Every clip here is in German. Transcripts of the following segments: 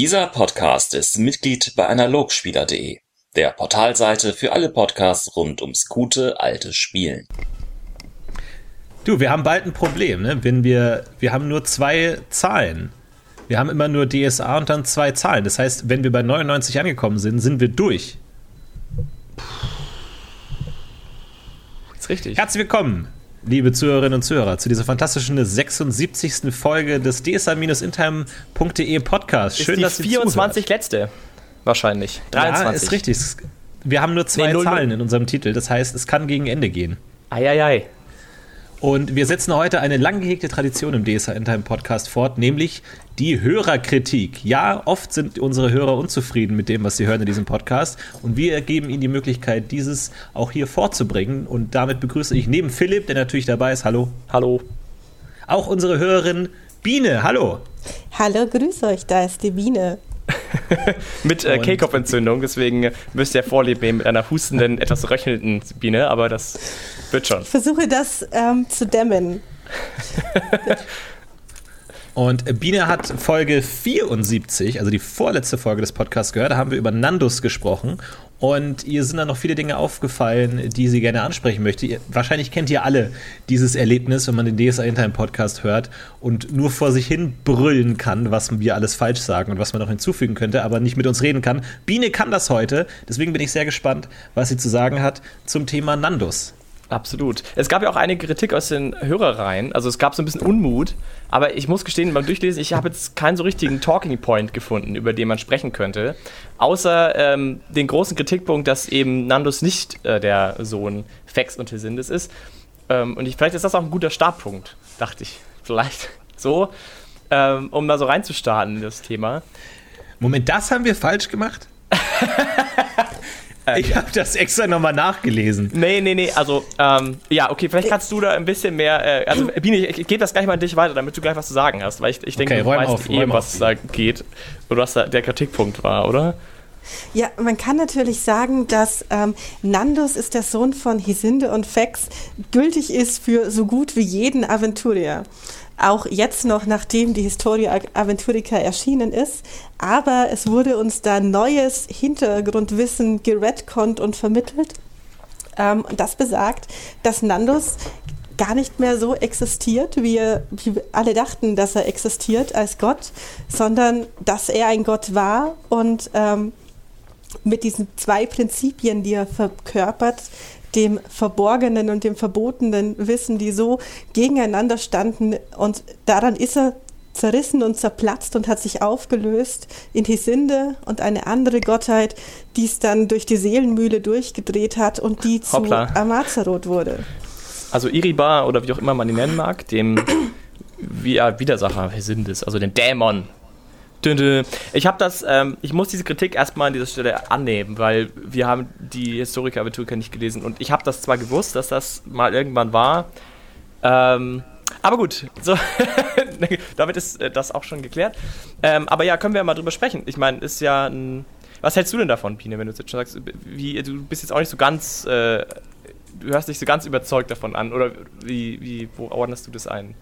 Dieser Podcast ist Mitglied bei analogspieler.de, der Portalseite für alle Podcasts rund ums gute alte Spielen. Du, wir haben bald ein Problem, ne? Wenn wir, wir haben nur zwei Zahlen. Wir haben immer nur DSA und dann zwei Zahlen. Das heißt, wenn wir bei 99 angekommen sind, sind wir durch. Ist richtig. Herzlich willkommen, liebe Zuhörerinnen und Zuhörer, zu dieser fantastischen 76. Folge des dsa-intime.de Podcast. Ist Schön, die dass ihr 24 letzte. Wahrscheinlich. zuhört. 23. Ja, ist richtig. Wir haben nur zwei Nee, Zahlen in unserem Titel. Das heißt, es kann gegen Ende gehen. Eieiei. Und wir setzen heute eine lang gehegte Tradition im DSA Intime Podcast fort, nämlich die Hörerkritik. Ja, oft sind unsere Hörer unzufrieden mit dem, was sie hören in diesem Podcast. Und wir geben ihnen die Möglichkeit, dieses auch hier vorzubringen. Und damit begrüße ich neben Philipp, der natürlich dabei ist, hallo, Hallo. auch unsere Hörerin Biene, hallo. Hallo, grüß euch, da ist die Biene. Mit äh, Kehlkopfentzündung, deswegen müsst ihr Vorlieb nehmen mit einer hustenden, etwas röchelnden Biene, aber das wird schon. Ich versuche das ähm, zu dämmen. Und Biene hat Folge 74, also die vorletzte Folge des Podcasts gehört. Da haben wir über Nandus gesprochen. Und ihr sind dann noch viele Dinge aufgefallen, die sie gerne ansprechen möchte. Ihr, wahrscheinlich kennt ihr alle dieses Erlebnis, wenn man den DSA Intime Podcast hört und nur vor sich hin brüllen kann, was wir alles falsch sagen und was man noch hinzufügen könnte, aber nicht mit uns reden kann. Biene kann das heute. Deswegen bin ich sehr gespannt, was sie zu sagen hat zum Thema Nandus. Absolut. Es gab ja auch einige Kritik aus den Hörerreihen, also es gab so ein bisschen Unmut, aber ich muss gestehen, beim Durchlesen, ich habe jetzt keinen so richtigen Talking Point gefunden, über den man sprechen könnte, außer ähm, den großen Kritikpunkt, dass eben Nandus nicht äh, der Sohn Fex und Hysindes ist. Ähm, und ich, vielleicht ist das auch ein guter Startpunkt, dachte ich. Vielleicht so, ähm, um da so reinzustarten in das Thema. Moment, das haben wir falsch gemacht? ich habe das extra nochmal nachgelesen. Nee, nee, nee, also, ähm, ja, okay, vielleicht kannst du da ein bisschen mehr, äh, also, Biene, ich, ich gebe das gleich mal an dich weiter, damit du gleich was zu sagen hast, weil ich, ich denke, Okay, du räum weißt auf, eh, räum was auf. da geht oder was da der Kritikpunkt war, oder? Ja, man kann natürlich sagen, dass ähm, Nandus ist der Sohn von Hisinde und Fex, gültig ist für so gut wie jeden Aventurier. Auch jetzt noch, nachdem die Historia Aventurica erschienen ist. Aber es wurde uns da neues Hintergrundwissen geredconnt und vermittelt. Ähm, das besagt, dass Nandus gar nicht mehr so existiert, wie, er, wie alle dachten, dass er existiert als Gott, sondern dass er ein Gott war und ähm, mit diesen zwei Prinzipien, die er verkörpert, dem verborgenen und dem verbotenen Wissen, die so gegeneinander standen. Und daran ist er zerrissen und zerplatzt und hat sich aufgelöst in Hisinde und eine andere Gottheit, die es dann durch die Seelenmühle durchgedreht hat und die zu Hoppla. Amazaroth wurde. Also Iribar oder wie auch immer man ihn nennen mag, dem wie, ja, Widersacher Hysindes, also dem Dämon. Ich habe das, ähm, ich muss diese Kritik erstmal an dieser Stelle annehmen, weil wir haben die Historiker Aventurika nicht gelesen und ich habe das zwar gewusst, dass das mal irgendwann war, ähm, aber gut, so, damit ist äh, das auch schon geklärt. Ähm, aber ja, können wir mal drüber sprechen. Ich meine, ist ja ein. Was hältst du denn davon, Pine, wenn du jetzt schon sagst, wie, du bist jetzt auch nicht so ganz, äh, du hörst dich so ganz überzeugt davon an, oder wie, wie, wo ordnest du das ein?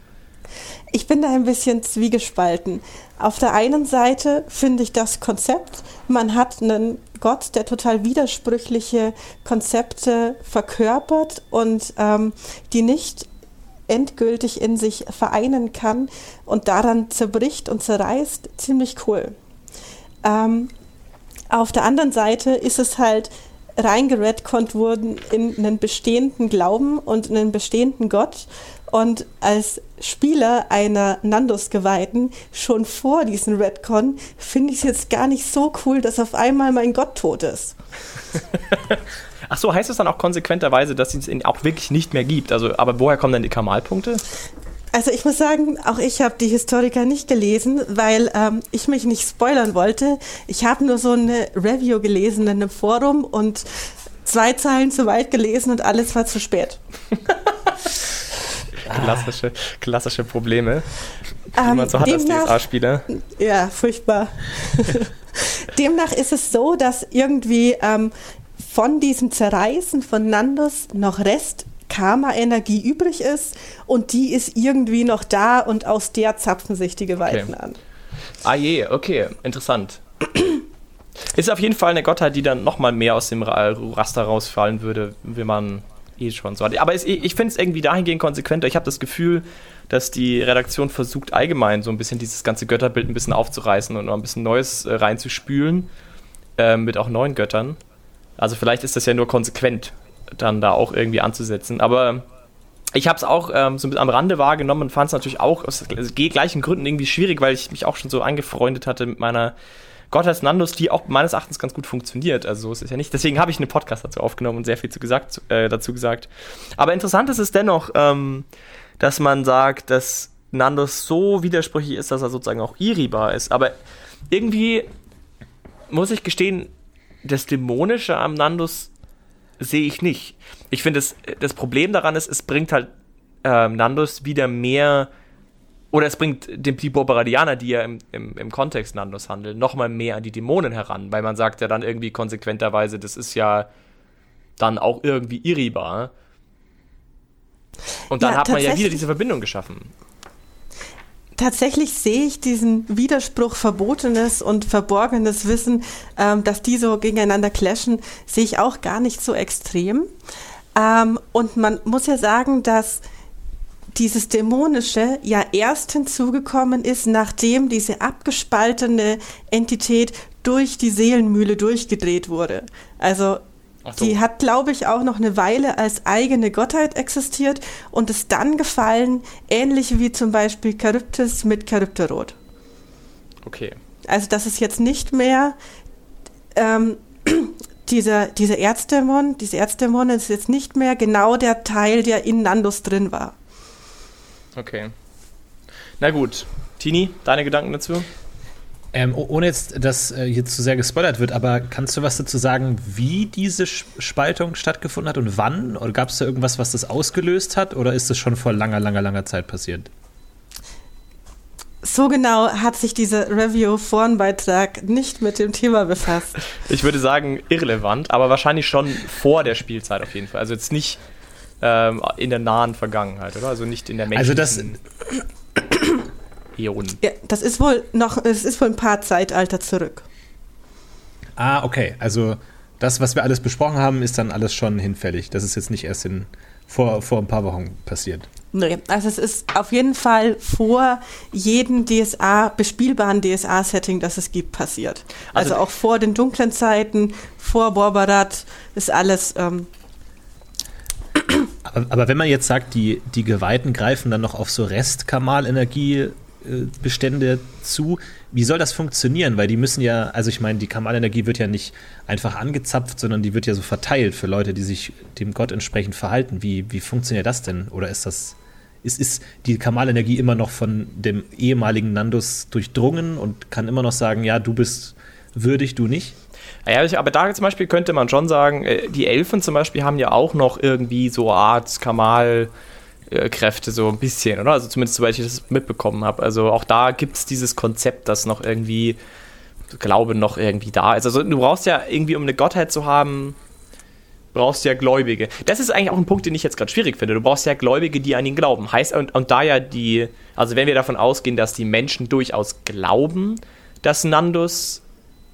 Ich bin da ein bisschen zwiegespalten. Auf der einen Seite finde ich das Konzept, man hat einen Gott, der total widersprüchliche Konzepte verkörpert und ähm, die nicht endgültig in sich vereinen kann und daran zerbricht und zerreißt, ziemlich cool. Ähm, auf der anderen Seite ist es halt reingeredconnt worden in einen bestehenden Glauben und einen bestehenden Gott. Und als Spieler einer Nandus-Geweihten schon vor diesem Redcon finde ich es jetzt gar nicht so cool, dass auf einmal mein Gott tot ist. Ach so, heißt es dann auch konsequenterweise, dass es ihn auch wirklich nicht mehr gibt? Also, aber woher kommen denn die Kamalpunkte? Also ich muss sagen, auch ich habe die Historiker nicht gelesen, weil ähm, ich mich nicht spoilern wollte. Ich habe nur so eine Review gelesen in einem Forum und zwei Zeilen zu weit gelesen und alles war zu spät. Klassische, klassische Probleme, die Ähm, man so hat als DSA-Spieler. Ja, furchtbar. Demnach ist es so, dass irgendwie ähm, von diesem Zerreißen von Nandus noch Rest Karma-Energie übrig ist und die ist irgendwie noch da und aus der zapfen sich die Geweihten Okay. an. Ah je, okay, interessant. Ist auf jeden Fall eine Gottheit, die dann nochmal mehr aus dem Raster rausfallen würde, wenn man eh schon so. Aber es, ich finde es irgendwie dahingehend konsequenter. Ich habe das Gefühl, dass die Redaktion versucht, allgemein so ein bisschen dieses ganze Götterbild ein bisschen aufzureißen und noch ein bisschen Neues äh, reinzuspülen. Äh, mit auch neuen Göttern. Also vielleicht ist das ja nur konsequent, dann da auch irgendwie anzusetzen. Aber ich habe es auch ähm, so ein bisschen am Rande wahrgenommen und fand es natürlich auch aus gleichen Gründen irgendwie schwierig, weil ich mich auch schon so angefreundet hatte mit meiner Gottheit Nandos, die auch meines Erachtens ganz gut funktioniert. Also so ist es ja nicht. Deswegen habe ich einen Podcast dazu aufgenommen und sehr viel zu gesagt, äh, dazu gesagt. Aber interessant ist es dennoch, ähm, dass man sagt, dass Nandos so widersprüchlich ist, dass er sozusagen auch Iribar ist. Aber irgendwie muss ich gestehen, das Dämonische am Nandus sehe ich nicht. Ich finde, das, das Problem daran ist, es bringt halt ähm, Nandus wieder mehr, oder es bringt dem, die Borbaradianer, die ja im, im, im Kontext Nandus handeln, nochmal mehr an die Dämonen heran, weil man sagt ja dann irgendwie konsequenterweise, das ist ja dann auch irgendwie irribar. Und dann ja, hat man ja wieder diese Verbindung geschaffen tatsächlich sehe ich diesen Widerspruch verbotenes und verborgenes Wissen, ähm, dass die so gegeneinander clashen, sehe ich auch gar nicht so extrem. Ähm, und man muss ja sagen, dass dieses Dämonische ja erst hinzugekommen ist, nachdem diese abgespaltene Entität durch die Seelenmühle durchgedreht wurde. Also so. Die hat, glaube ich, auch noch eine Weile als eigene Gottheit existiert und ist dann gefallen, ähnlich wie zum Beispiel Charybdis mit Charybdorot. Okay. Also das ist jetzt nicht mehr ähm, dieser, dieser Erzdämon, diese Erzdämon ist jetzt nicht mehr genau der Teil, der in Nandus drin war. Okay. Na gut. Tini, deine Gedanken dazu? Ähm, ohne jetzt, dass äh, hier zu sehr gespoilert wird, aber kannst du was dazu sagen, wie diese Spaltung stattgefunden hat und wann? Oder gab es da irgendwas, was das ausgelöst hat? Oder ist das schon vor langer, langer, langer Zeit passiert? So genau hat sich dieser Review-Forenbeitrag nicht mit dem Thema befasst. Ich würde sagen, irrelevant, aber wahrscheinlich schon vor der Spielzeit auf jeden Fall. Also jetzt nicht ähm, in der nahen Vergangenheit, oder? Also nicht in der menschlichen... Also das Äonen. Ja, das ist wohl noch, es ist wohl ein paar Zeitalter zurück. Ah, okay. Also das, was wir alles besprochen haben, ist dann alles schon hinfällig. Das ist jetzt nicht erst in, vor, vor ein paar Wochen passiert. Nee, also es ist auf jeden Fall vor jedem DSA, bespielbaren DSA-Setting, das es gibt, passiert. Also, also, auch vor den dunklen Zeiten, vor Borbarat, ist alles. Ähm aber, aber, wenn man jetzt sagt, die, die Geweihten greifen dann noch auf so Rest-Kamal-Energie Bestände zu. Wie soll das funktionieren? Weil die müssen ja, also ich meine, die Kamalenergie wird ja nicht einfach angezapft, sondern die wird ja so verteilt für Leute, die sich dem Gott entsprechend verhalten. Wie, wie funktioniert das denn? Oder ist das, ist, ist die Kamalenergie immer noch von dem ehemaligen Nandus durchdrungen und kann immer noch sagen, ja, du bist würdig, du nicht? Ja, aber da zum Beispiel könnte man schon sagen, äh, die Elfen zum Beispiel haben ja auch noch irgendwie so Art Kamal Kräfte so ein bisschen, oder? Also zumindest soweit ich das mitbekommen habe. Also auch da gibt es dieses Konzept, das noch irgendwie, Glaube noch irgendwie da ist. Also du brauchst ja irgendwie, um eine Gottheit zu haben, brauchst du ja Gläubige. Das ist eigentlich auch ein Punkt, den ich jetzt gerade schwierig finde. Du brauchst ja Gläubige, die an ihn glauben. Heißt, und, und da ja die, also wenn wir davon ausgehen, dass die Menschen durchaus glauben, dass Nandus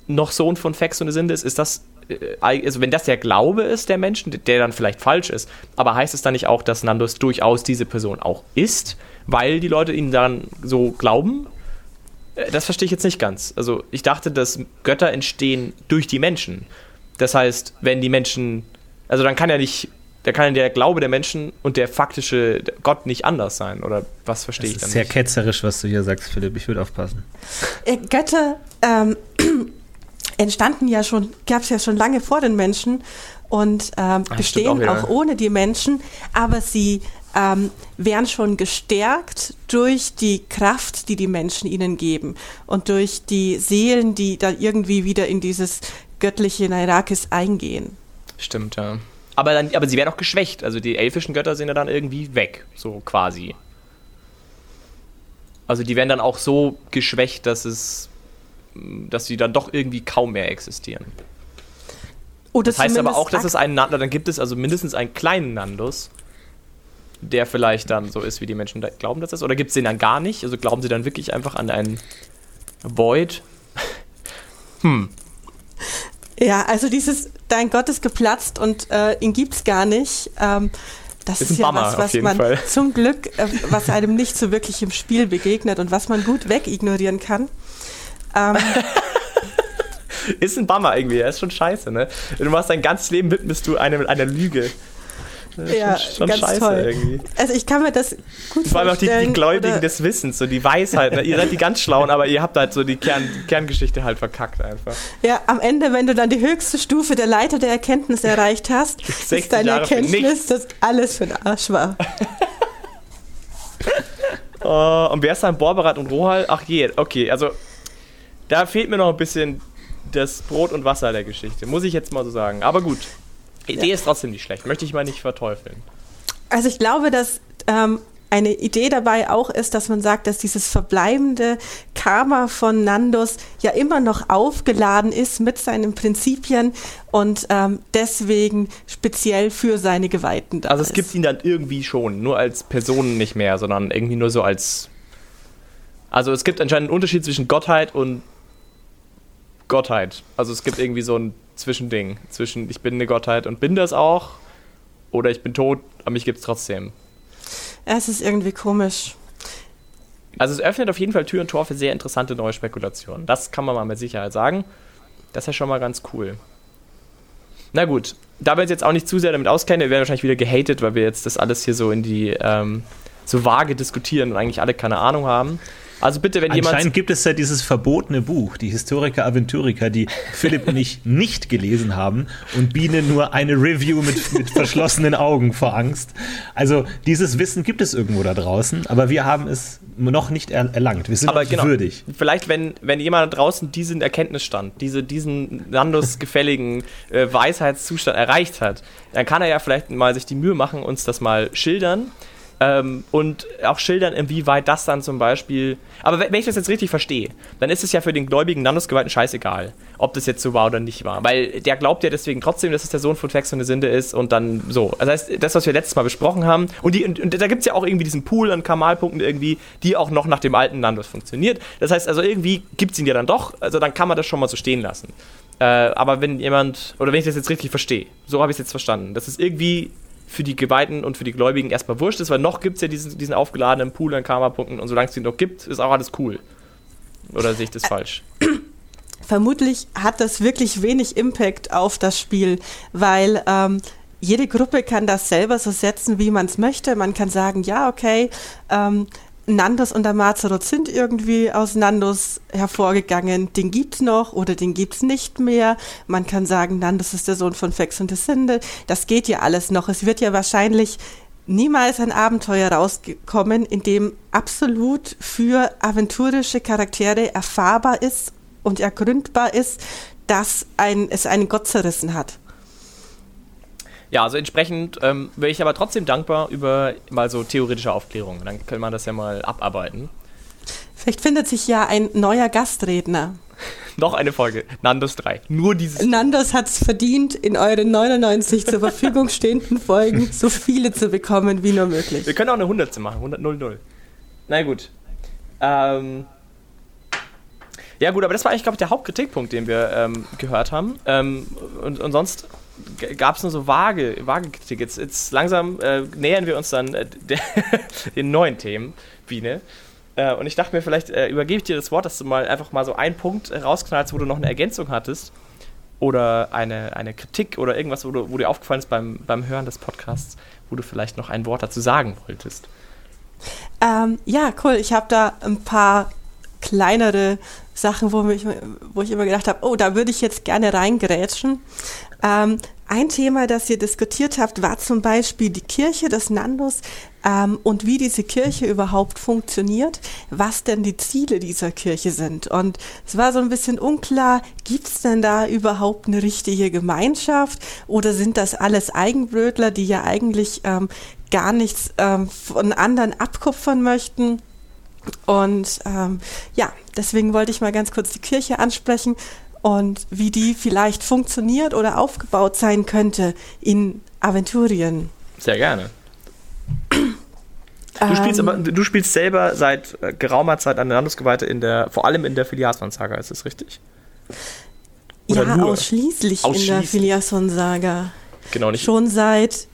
noch Sohn von Fex und Sinde ist, ist das äh, also wenn das der Glaube ist der Menschen, der dann vielleicht falsch ist, aber heißt es dann nicht auch, dass Nandus durchaus diese Person auch ist, weil die Leute ihn dann so glauben? Äh, das verstehe ich jetzt nicht ganz. Also ich dachte, dass Götter entstehen durch die Menschen. Das heißt, wenn die Menschen, also dann kann ja nicht, da kann der Glaube der Menschen und der faktische Gott nicht anders sein. Oder was verstehe das ich dann? Das ist sehr ketzerisch, was du hier sagst, Philipp. Ich würde aufpassen. Äh, Götter ähm, entstanden ja schon, gab es ja schon lange vor den Menschen und ähm, Ach, bestehen auch, auch, ohne die Menschen, aber sie ähm, werden schon gestärkt durch die Kraft, die die Menschen ihnen geben und durch die Seelen, die da irgendwie wieder in dieses göttliche Nairakis eingehen. Stimmt, ja. Aber, dann, aber sie werden auch geschwächt. Also die elfischen Götter sind ja dann irgendwie weg, so quasi. Also die werden dann auch so geschwächt, dass es dass sie dann doch irgendwie kaum mehr existieren. Oder das heißt aber auch, dass es einen Nando, dann gibt es also mindestens einen kleinen Nandus, der vielleicht dann so ist, wie die Menschen glauben, dass das ist. Oder gibt es den dann gar nicht? Also glauben sie dann wirklich einfach an einen Void. hm. Ja, also dieses Dein Gott ist geplatzt und äh, ihn gibt's gar nicht. Ähm, das ist, ist ja Bummer, was, was man Fall. zum Glück, äh, was einem nicht so wirklich im Spiel begegnet und was man gut wegignorieren kann. Ähm, ist ein Bummer irgendwie, er ist schon scheiße, ne? Du machst dein ganzes Leben widmest du einem, einer Lüge. Ja, schon, schon scheiße toll. irgendwie. Also ich kann mir das gut Vor allem auch die, die Gläubigen des Wissens, so die Weisheit. Ne? ihr seid die ganz Schlauen, aber ihr habt halt so die, Kern, Kerngeschichte halt verkackt einfach. Ja, am Ende, wenn du dann die höchste Stufe der Leiter der Erkenntnis erreicht hast, ist deine Jahre Erkenntnis, dass alles für den Arsch war. uh, und wer ist dann Borberat und Rohal? Ach je, okay, also da fehlt mir noch ein bisschen das Brot und Wasser der Geschichte, muss ich jetzt mal so sagen. Aber gut. Die Idee ja. ist trotzdem nicht schlecht, möchte ich mal nicht verteufeln. Also ich glaube, dass ähm, eine Idee dabei auch ist, dass man sagt, dass dieses verbleibende Karma von Nandos ja immer noch aufgeladen ist mit seinen Prinzipien und ähm, deswegen speziell für seine Geweihten da Also es ist. gibt ihn dann irgendwie schon, nur als Person nicht mehr, sondern irgendwie nur so als also es gibt anscheinend einen Unterschied zwischen Gottheit und Gottheit. Also es gibt irgendwie so ein Zwischending. Zwischen ich bin eine Gottheit und bin das auch. Oder ich bin tot, aber mich gibt es trotzdem. Es ist irgendwie komisch. Also es öffnet auf jeden Fall Tür und Tor für sehr interessante neue Spekulationen. Das kann man mal mit Sicherheit sagen. Das ist ja schon mal ganz cool. Na gut, da wir uns jetzt auch nicht zu sehr damit auskennen, wir werden wahrscheinlich wieder gehatet, weil wir jetzt das alles hier so in die ähm, so vage diskutieren und eigentlich alle keine Ahnung haben. Also bitte, wenn jemand. Anscheinend gibt es ja dieses verbotene Buch, die Historiker Aventurica, die Philipp und ich nicht gelesen haben und Biene nur eine Review mit, mit verschlossenen Augen vor Angst. Also dieses Wissen gibt es irgendwo da draußen, aber wir haben es noch nicht erlangt. Wir sind aber genau, würdig. Vielleicht, wenn, wenn jemand da draußen diesen Erkenntnisstand, diese, diesen Nandos gefälligen äh, Weisheitszustand erreicht hat, dann kann er ja vielleicht mal sich die Mühe machen, uns das mal schildern. Ähm, und auch schildern, inwieweit das dann zum Beispiel. Aber wenn ich das jetzt richtig verstehe, dann ist es ja für den gläubigen Nandus-Geweihten scheißegal, ob das jetzt so war oder nicht war. Weil der glaubt ja deswegen trotzdem, dass es der Sohn von Fex und eine Sinde ist und dann so. Das heißt, das, was wir letztes Mal besprochen haben, und, die, und, und da gibt es ja auch irgendwie diesen Pool an Kamalpunkten irgendwie, die auch noch nach dem alten Nandus funktioniert. Das heißt also, irgendwie gibt es ihn ja dann doch, also dann kann man das schon mal so stehen lassen. Äh, aber wenn jemand, oder wenn ich das jetzt richtig verstehe, so habe ich es jetzt verstanden, dass es irgendwie für die Geweihten und für die Gläubigen erstmal wurscht ist, weil noch gibt es ja diesen, diesen aufgeladenen Pool an Karma-Punkten und solange es den noch gibt, ist auch alles cool. Oder sehe ich das falsch? Vermutlich hat das wirklich wenig Impact auf das Spiel, weil ähm, jede Gruppe kann das selber so setzen, wie man es möchte. Man kann sagen, ja, okay, ähm, Nandos und der Mazeroth sind irgendwie aus Nandos hervorgegangen. Den gibt's noch oder den gibt's nicht mehr. Man kann sagen, Nandos ist der Sohn von Fex und Desinde. Das geht ja alles noch. Es wird ja wahrscheinlich niemals ein Abenteuer rauskommen, in dem absolut für aventurische Charaktere erfahrbar ist und ergründbar ist, dass ein, es einen Gott zerrissen hat. Ja, also entsprechend ähm, wäre ich aber trotzdem dankbar über mal so theoretische Aufklärung. Dann kann man das ja mal abarbeiten. Vielleicht findet sich ja ein neuer Gastredner. Noch eine Folge. Nandos 3. Nur dieses. Nandos hat es verdient, in euren 99 zur Verfügung stehenden Folgen so viele zu bekommen wie nur möglich. Wir können auch eine 100 machen. 100 0 0. Na gut. Ähm. Ja, gut, aber das war eigentlich, glaube ich, der Hauptkritikpunkt, den wir ähm, gehört haben. Ähm, und, und sonst gab es nur so vage, vage Kritik. Jetzt, jetzt langsam äh, nähern wir uns dann äh, den neuen Themen, Biene. Äh, und ich dachte mir, vielleicht äh, übergebe ich dir das Wort, dass du mal einfach mal so einen Punkt rausknallst, wo du noch eine Ergänzung hattest. Oder eine, eine Kritik oder irgendwas, wo, du, wo dir aufgefallen ist beim, beim Hören des Podcasts, wo du vielleicht noch ein Wort dazu sagen wolltest. Ähm, ja, cool. Ich habe da ein paar kleinere Sachen, wo, mich, wo ich immer gedacht habe, oh, da würde ich jetzt gerne reingerätschen. Ähm, ein Thema, das ihr diskutiert habt, war zum Beispiel die Kirche des Nandos ähm, und wie diese Kirche überhaupt funktioniert, was denn die Ziele dieser Kirche sind. Und es war so ein bisschen unklar, gibt es denn da überhaupt eine richtige Gemeinschaft oder sind das alles Eigenbrötler, die ja eigentlich ähm, gar nichts ähm, von anderen abkupfern möchten? Und ähm, ja, deswegen wollte ich mal ganz kurz die Kirche ansprechen und wie die vielleicht funktioniert oder aufgebaut sein könnte in Aventurien. Sehr gerne. Du spielst aber, du spielst selber seit äh, geraumer Zeit an der Landesgeweihte in der, vor allem in der Filiasmann-Saga, ist das richtig? Oder ja, nur? ausschließlich, ausschließlich in der Filiasson-Saga. Genau, nicht. Schon seit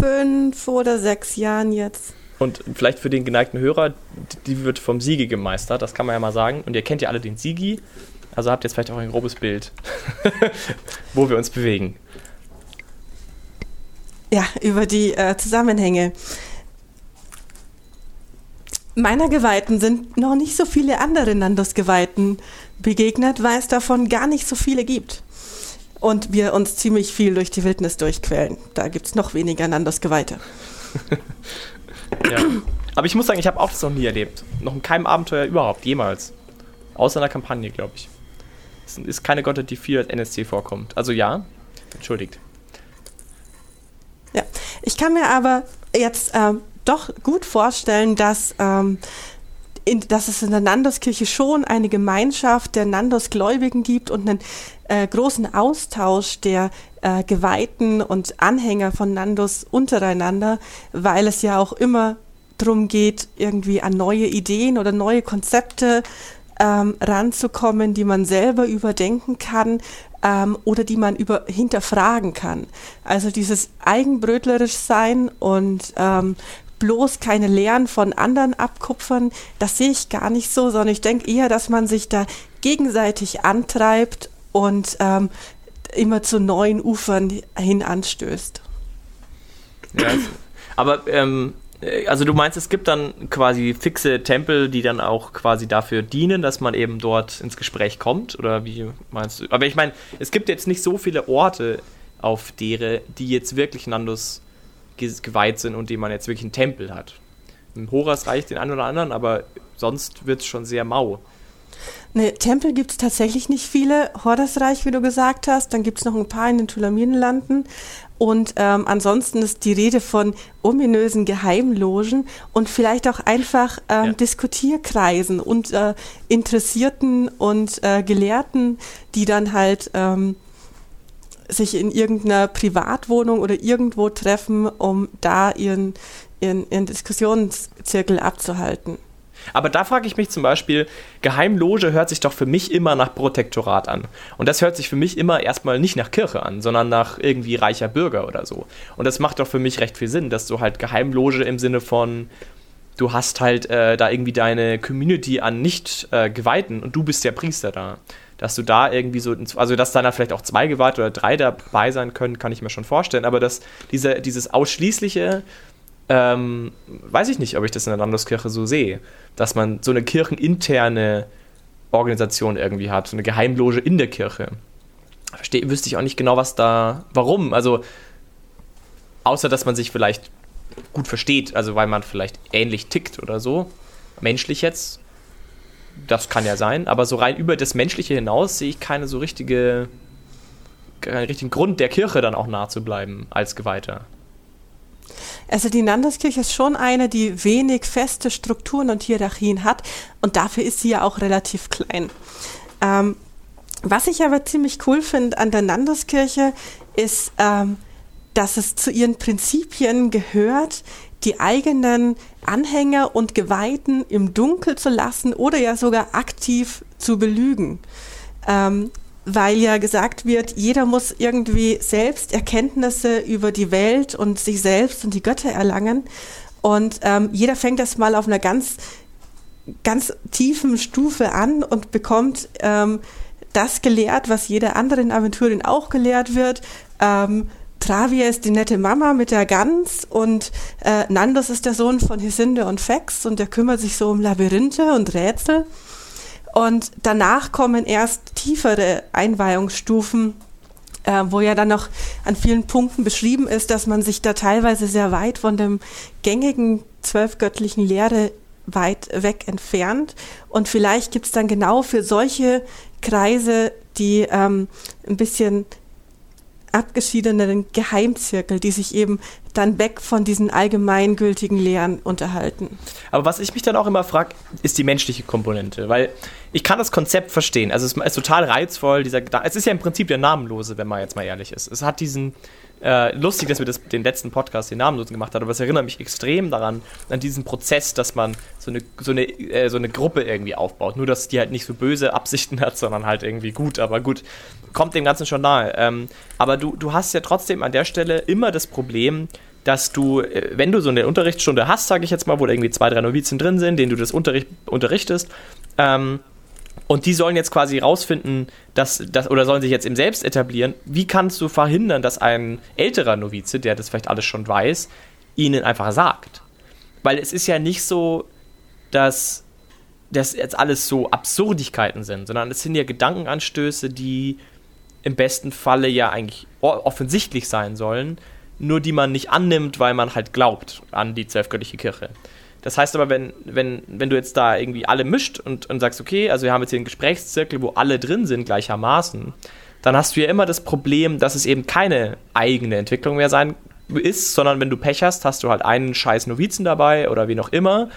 fünf oder sechs Jahren jetzt. Und vielleicht für den geneigten Hörer, die wird vom Sigi gemeistert, das kann man ja mal sagen. Und ihr kennt ja alle den Sigi, also habt ihr jetzt vielleicht auch ein grobes Bild, wo wir uns bewegen. Ja, über die äh, Zusammenhänge. Meiner Geweihten sind noch nicht so viele andere Nandos-Geweihten begegnet, weil es davon gar nicht so viele gibt. Und wir uns ziemlich viel durch die Wildnis durchquälen. Da gibt es noch weniger Nandos-Geweihte. ja. Aber ich muss sagen, ich habe auch das noch nie erlebt. Noch in keinem Abenteuer überhaupt, jemals. Außer in der Kampagne, glaube ich. Es ist keine Gottheit, die viel als NSC vorkommt. Also ja, entschuldigt. Ja, ich kann mir aber jetzt ähm, doch gut vorstellen, dass, ähm, in, dass es in der Nandoskirche schon eine Gemeinschaft der Nandos-Gläubigen gibt und einen äh, großen Austausch der äh, Geweihten und Anhänger von Nandos untereinander, weil es ja auch immer darum geht, irgendwie an neue Ideen oder neue Konzepte ähm, ranzukommen, die man selber überdenken kann ähm, oder die man über hinterfragen kann. Also dieses eigenbrötlerisch sein und ähm, bloß keine Lehren von anderen abkupfern, das sehe ich gar nicht so, sondern ich denke eher, dass man sich da gegenseitig antreibt und ähm, immer zu neuen Ufern hin anstößt. Ja, aber ähm, also du meinst, es gibt dann quasi fixe Tempel, die dann auch quasi dafür dienen, dass man eben dort ins Gespräch kommt? Oder wie meinst du? Aber ich meine, es gibt jetzt nicht so viele Orte auf dere, die jetzt wirklich Nandos geweiht sind und dem man jetzt wirklich einen Tempel hat. Im Horas reicht den einen oder anderen, aber sonst wird es schon sehr mau. Ne, Tempel gibt es tatsächlich nicht viele. Hordasreich, wie du gesagt hast. Dann gibt es noch ein paar in den Tulamienlanden. Und ähm, ansonsten ist die Rede von ominösen Geheimlogen und vielleicht auch einfach ähm, ja. Diskutierkreisen und äh, Interessierten und äh, Gelehrten, die dann halt ähm, sich in irgendeiner Privatwohnung oder irgendwo treffen, um da ihren, ihren, ihren Diskussionszirkel abzuhalten. Aber da frage ich mich zum Beispiel, Geheimloge hört sich doch für mich immer nach Protektorat an. Und das hört sich für mich immer erstmal nicht nach Kirche an, sondern nach irgendwie reicher Bürger oder so. Und das macht doch für mich recht viel Sinn, dass du halt Geheimloge im Sinne von, du hast halt äh, da irgendwie deine Community an Nicht-Geweihten äh, und du bist der Priester da dass du da irgendwie so, also dass da vielleicht auch zwei Geweihte oder drei dabei sein können, kann ich mir schon vorstellen, aber dass diese, dieses ausschließliche, ähm, weiß ich nicht, ob ich das in der Landeskirche so sehe, dass man so eine kircheninterne Organisation irgendwie hat, so eine Geheimloge in der Kirche. Verstehe, wüsste ich auch nicht genau, was da, warum, also außer dass man sich vielleicht gut versteht, also weil man vielleicht ähnlich tickt oder so, menschlich jetzt, das kann ja sein, aber so rein über das Menschliche hinaus sehe ich keine so richtige, keinen richtigen Grund, der Kirche dann auch nahe zu bleiben als Geweihter. Also die Nanderskirche ist schon eine, die wenig feste Strukturen und Hierarchien hat und dafür ist sie ja auch relativ klein. Ähm, was ich aber ziemlich cool finde an der Nanderskirche ist, ähm, dass es zu ihren Prinzipien gehört, die eigenen Anhänger und Geweihten im Dunkel zu lassen oder ja sogar aktiv zu belügen. Ähm, weil ja gesagt wird, jeder muss irgendwie selbst Erkenntnisse über die Welt und sich selbst und die Götter erlangen. Und ähm, jeder fängt das mal auf einer ganz, ganz tiefen Stufe an und bekommt ähm, das gelehrt, was jeder anderen Aventurin auch gelehrt wird. Ähm, Travia ist die nette Mama mit der Gans und äh, Nandos ist der Sohn von Hisinde und Fex und der kümmert sich so um Labyrinthe und Rätsel. Und danach kommen erst tiefere Einweihungsstufen, äh, wo ja dann noch an vielen Punkten beschrieben ist, dass man sich da teilweise sehr weit von dem gängigen zwölfgöttlichen Lehre weit weg entfernt. Und vielleicht gibt es dann genau für solche Kreise, die ähm, ein bisschen abgeschiedenen Geheimzirkel, die sich eben dann weg von diesen allgemeingültigen Lehren unterhalten. Aber was ich mich dann auch immer frage, ist die menschliche Komponente, weil ich kann das Konzept verstehen. Also es ist total reizvoll, dieser Gedanke. Es ist ja im Prinzip der Namenlose, wenn man jetzt mal ehrlich ist. Es hat diesen, äh, lustig, dass wir das, den letzten Podcast den Namen gemacht haben, aber es erinnert mich extrem daran, an diesen Prozess, dass man so eine, so eine, äh, so eine Gruppe irgendwie aufbaut. Nur, dass die halt nicht so böse Absichten hat, sondern halt irgendwie gut, aber gut, kommt dem Ganzen schon nahe. Ähm, aber du, du hast ja trotzdem an der Stelle immer das Problem, dass du, äh, wenn du so eine Unterrichtsstunde hast, sage ich jetzt mal, wo irgendwie zwei, drei Novizen drin sind, denen du das Unterricht, unterrichtest, ähm, und die sollen jetzt quasi rausfinden, dass, dass, oder sollen sich jetzt eben selbst etablieren. Wie kannst du verhindern, dass ein älterer Novize, der das vielleicht alles schon weiß, ihnen einfach sagt? Weil es ist ja nicht so, dass das jetzt alles so Absurdigkeiten sind, sondern es sind ja Gedankenanstöße, die im besten Falle ja eigentlich offensichtlich sein sollen, nur die man nicht annimmt, weil man halt glaubt an die zwölfgöttliche Kirche. Das heißt aber, wenn, wenn, wenn du jetzt da irgendwie alle mischt und, und sagst, okay, also wir haben jetzt hier einen Gesprächszirkel, wo alle drin sind gleichermaßen, dann hast du ja immer das Problem, dass es eben keine eigene Entwicklung mehr sein ist, sondern wenn du Pech hast, hast du halt einen scheiß Novizen dabei oder wie noch immer,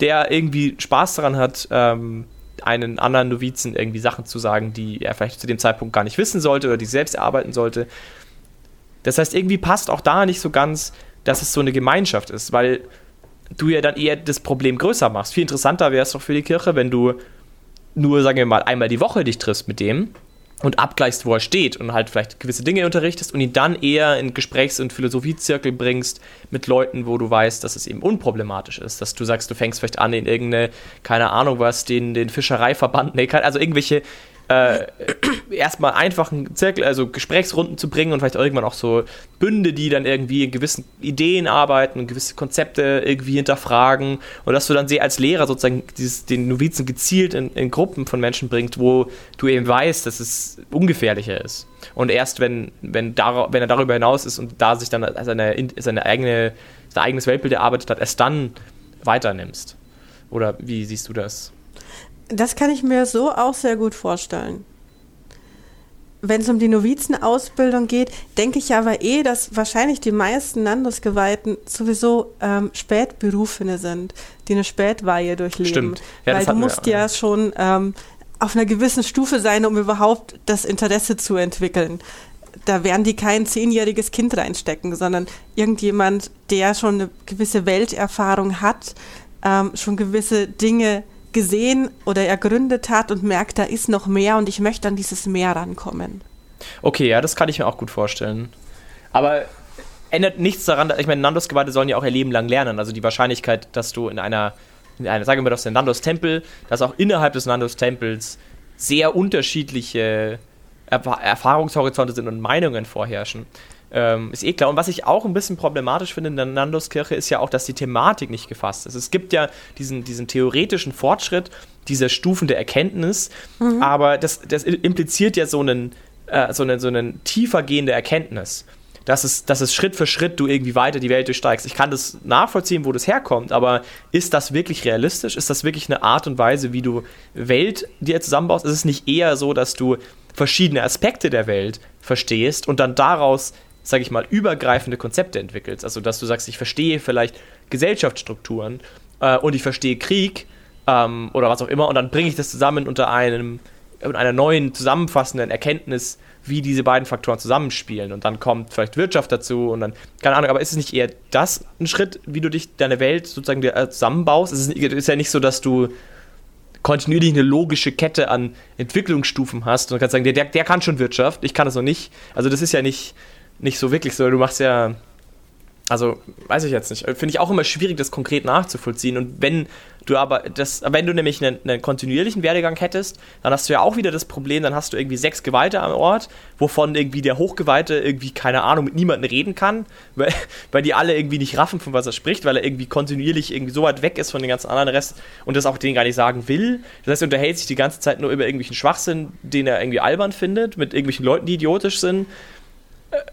der irgendwie Spaß daran hat, ähm, einen anderen Novizen irgendwie Sachen zu sagen, die er vielleicht zu dem Zeitpunkt gar nicht wissen sollte oder die selbst erarbeiten sollte. Das heißt, irgendwie passt auch da nicht so ganz, dass es so eine Gemeinschaft ist, weil du ja dann eher das Problem größer machst. Viel interessanter wäre es doch für die Kirche, wenn du nur, sagen wir mal, einmal die Woche dich triffst mit dem und abgleichst, wo er steht und halt vielleicht gewisse Dinge unterrichtest und ihn dann eher in Gesprächs- und Philosophiezirkel bringst mit Leuten, wo du weißt, dass es eben unproblematisch ist. Dass du sagst, du fängst vielleicht an in irgendeine, keine Ahnung was, den, den Fischereiverband, nee, also irgendwelche äh, erstmal einfachen Zirkel, also Gesprächsrunden zu bringen und vielleicht irgendwann auch so Bünde, die dann irgendwie in gewissen Ideen arbeiten und gewisse Konzepte irgendwie hinterfragen und dass du dann sie als Lehrer sozusagen dieses, den Novizen gezielt in, in Gruppen von Menschen bringst, wo du eben weißt, dass es ungefährlicher ist. Und erst wenn, wenn, dar wenn er darüber hinaus ist und da sich dann seine, seine eigene, sein eigenes Weltbild erarbeitet hat, erst dann weiternimmst. Oder wie siehst du das? Das kann ich mir so auch sehr gut vorstellen. Wenn es um die Novizenausbildung geht, denke ich aber eh, dass wahrscheinlich die meisten Landesgeweihten sowieso ähm, Spätberufene sind, die eine Spätweihe durchleben. Stimmt. Ja, Weil du musst wir, ja, schon ähm, auf einer gewissen Stufe sein, um überhaupt das Interesse zu entwickeln. Da werden die kein zehnjähriges Kind reinstecken, sondern irgendjemand, der schon eine gewisse Welterfahrung hat, ähm, schon gewisse Dinge gesehen oder ergründet hat und merkt, da ist noch mehr und ich möchte an dieses Meer rankommen. Okay, ja, das kann ich mir auch gut vorstellen. Aber ändert nichts daran, ich meine, Nandos-Geweihte sollen ja auch ihr Leben lang lernen. Also die Wahrscheinlichkeit, dass du in einer, in einer sagen wir das den Nandos-Tempel, dass auch innerhalb des Nandos-Tempels sehr unterschiedliche Erfahrungshorizonte sind und Meinungen vorherrschen, ähm, ist eh klar. Und was ich auch ein bisschen problematisch finde in der Nandos-Kirche, ist ja auch, dass die Thematik nicht gefasst ist. Es gibt ja diesen, diesen theoretischen Fortschritt dieser Stufen der Erkenntnis, mhm. aber das, das impliziert ja so einen, äh, so, einen, so einen tiefer gehende Erkenntnis. Dass es, dass es Schritt für Schritt du irgendwie weiter die Welt durchsteigst. Ich kann das nachvollziehen, wo das herkommt, aber ist das wirklich realistisch? Ist das wirklich eine Art und Weise, wie du Welt dir zusammenbaust? Ist es nicht eher so, dass du verschiedene Aspekte der Welt verstehst und dann daraus sage ich mal, übergreifende Konzepte entwickelst. Also, dass du sagst, ich verstehe vielleicht Gesellschaftsstrukturen äh, und ich verstehe Krieg ähm, oder was auch immer und dann bringe ich das zusammen unter einem unter einer neuen zusammenfassenden Erkenntnis, wie diese beiden Faktoren zusammenspielen. Und dann kommt vielleicht Wirtschaft dazu und dann, keine Ahnung, aber ist es nicht eher das ein Schritt, wie du dich, deine Welt sozusagen äh, zusammenbaust? Es ist, ist ja nicht so, dass du kontinuierlich eine logische Kette an Entwicklungsstufen hast und kannst sagen, der, der kann schon Wirtschaft, ich kann das noch nicht. Also das ist ja nicht, nicht so wirklich so. Du machst ja, also weiß ich jetzt nicht. Finde ich auch immer schwierig, das konkret nachzuvollziehen. Und wenn du aber das, wenn du nämlich einen, einen, kontinuierlichen Werdegang hättest, dann hast du ja auch wieder das Problem, dann hast du irgendwie sechs Geweihte am Ort, wovon irgendwie der Hochgeweihte irgendwie, keine Ahnung, mit niemandem reden kann, weil, weil die alle irgendwie nicht raffen, von was er spricht, weil er irgendwie kontinuierlich irgendwie so weit weg ist von den ganzen anderen Rest und das auch denen gar nicht sagen will. Das heißt, er unterhält sich die ganze Zeit nur über irgendwelchen Schwachsinn, den er irgendwie albern findet, mit irgendwelchen Leuten, die idiotisch sind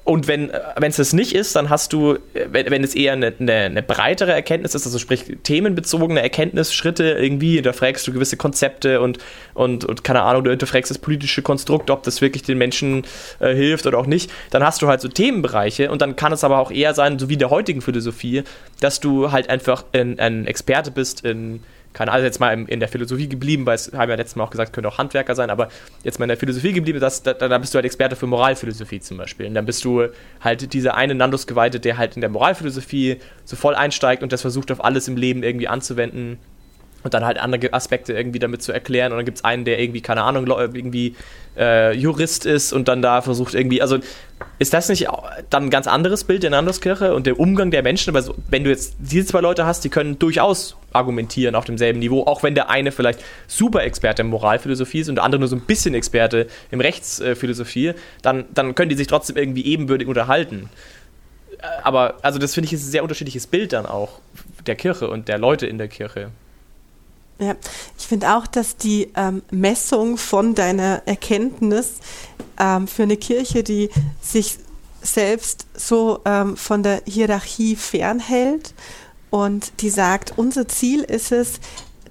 und wenn es das nicht ist, dann hast du, wenn, wenn es eher eine, eine, eine, breitere Erkenntnis ist, also sprich themenbezogene Erkenntnisschritte irgendwie, da fragst du gewisse Konzepte und, und, und keine Ahnung, du hinterfragst das politische Konstrukt, ob das wirklich den Menschen äh, hilft oder auch nicht, dann hast du halt so Themenbereiche und dann kann es aber auch eher sein, so wie in der heutigen Philosophie, dass du halt einfach ein, ein Experte bist in keine Ahnung, jetzt mal in der Philosophie geblieben, weil es haben ja letztes Mal auch gesagt, könnte auch Handwerker sein, aber jetzt mal in der Philosophie geblieben, das, da, da bist du halt Experte für Moralphilosophie zum Beispiel. Und dann bist du halt dieser eine Nandus geweitet, der halt in der Moralphilosophie so voll einsteigt und das versucht auf alles im Leben irgendwie anzuwenden und dann halt andere Aspekte irgendwie damit zu erklären. Und dann gibt es einen, der irgendwie, keine Ahnung, irgendwie äh, Jurist ist und dann da versucht irgendwie, also ist das nicht dann ein ganz anderes Bild der Nandoskirche und der Umgang der Menschen? Aber so, wenn du jetzt diese zwei Leute hast, die können durchaus argumentieren auf demselben Niveau, auch wenn der eine vielleicht super Experte in Moralphilosophie ist und der andere nur so ein bisschen Experte in Rechtsphilosophie, dann, dann können die sich trotzdem irgendwie ebenbürtig unterhalten. Äh, aber, also das finde ich ist ein sehr unterschiedliches Bild dann auch der Kirche und der Leute in der Kirche. Ja, ich finde auch, dass die ähm, Messung von deiner Erkenntnis ähm, für eine Kirche, die sich selbst so ähm, von der Hierarchie fernhält und die sagt, unser Ziel ist es,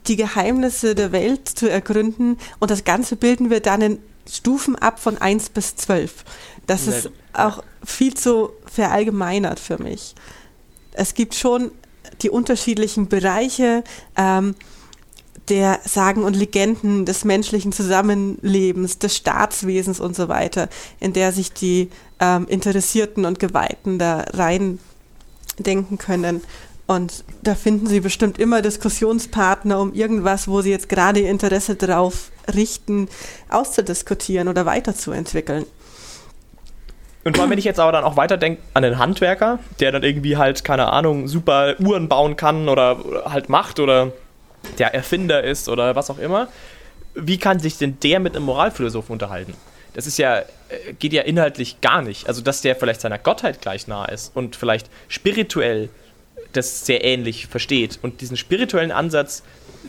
die Geheimnisse der Welt zu ergründen und das Ganze bilden wir dann in Stufen ab von 1 bis 12. Das ist auch viel zu verallgemeinert für mich. Es gibt schon die unterschiedlichen Bereiche, ähm, der Sagen und Legenden des menschlichen Zusammenlebens, des Staatswesens und so weiter, in der sich die ähm, Interessierten und Geweihten da rein denken können. Und da finden Sie bestimmt immer Diskussionspartner, um irgendwas, wo Sie jetzt gerade Ihr Interesse drauf richten, auszudiskutieren oder weiterzuentwickeln. Und vor allem, wenn ich jetzt aber dann auch weiterdenke an den Handwerker, der dann irgendwie halt, keine Ahnung, super Uhren bauen kann oder, oder halt macht oder der Erfinder ist oder was auch immer, wie kann sich denn der mit einem Moralphilosophen unterhalten? Das ist ja, äh, geht ja inhaltlich gar nicht. Also, dass der vielleicht seiner Gottheit gleich nah ist und vielleicht spirituell das sehr ähnlich versteht und diesen spirituellen Ansatz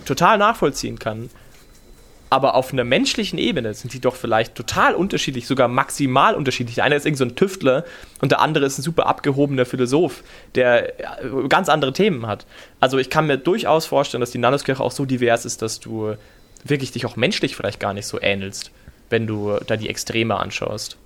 total nachvollziehen kann, aber auf einer menschlichen Ebene sind die doch vielleicht total unterschiedlich, sogar maximal unterschiedlich. Der eine ist irgendwie so ein Tüftler und der andere ist ein super abgehobener Philosoph, der ganz andere Themen hat. Also ich kann mir durchaus vorstellen, dass die Nandoskirche auch so divers ist, dass du wirklich dich auch menschlich vielleicht gar nicht so ähnelst, wenn du da die Extreme anschaust.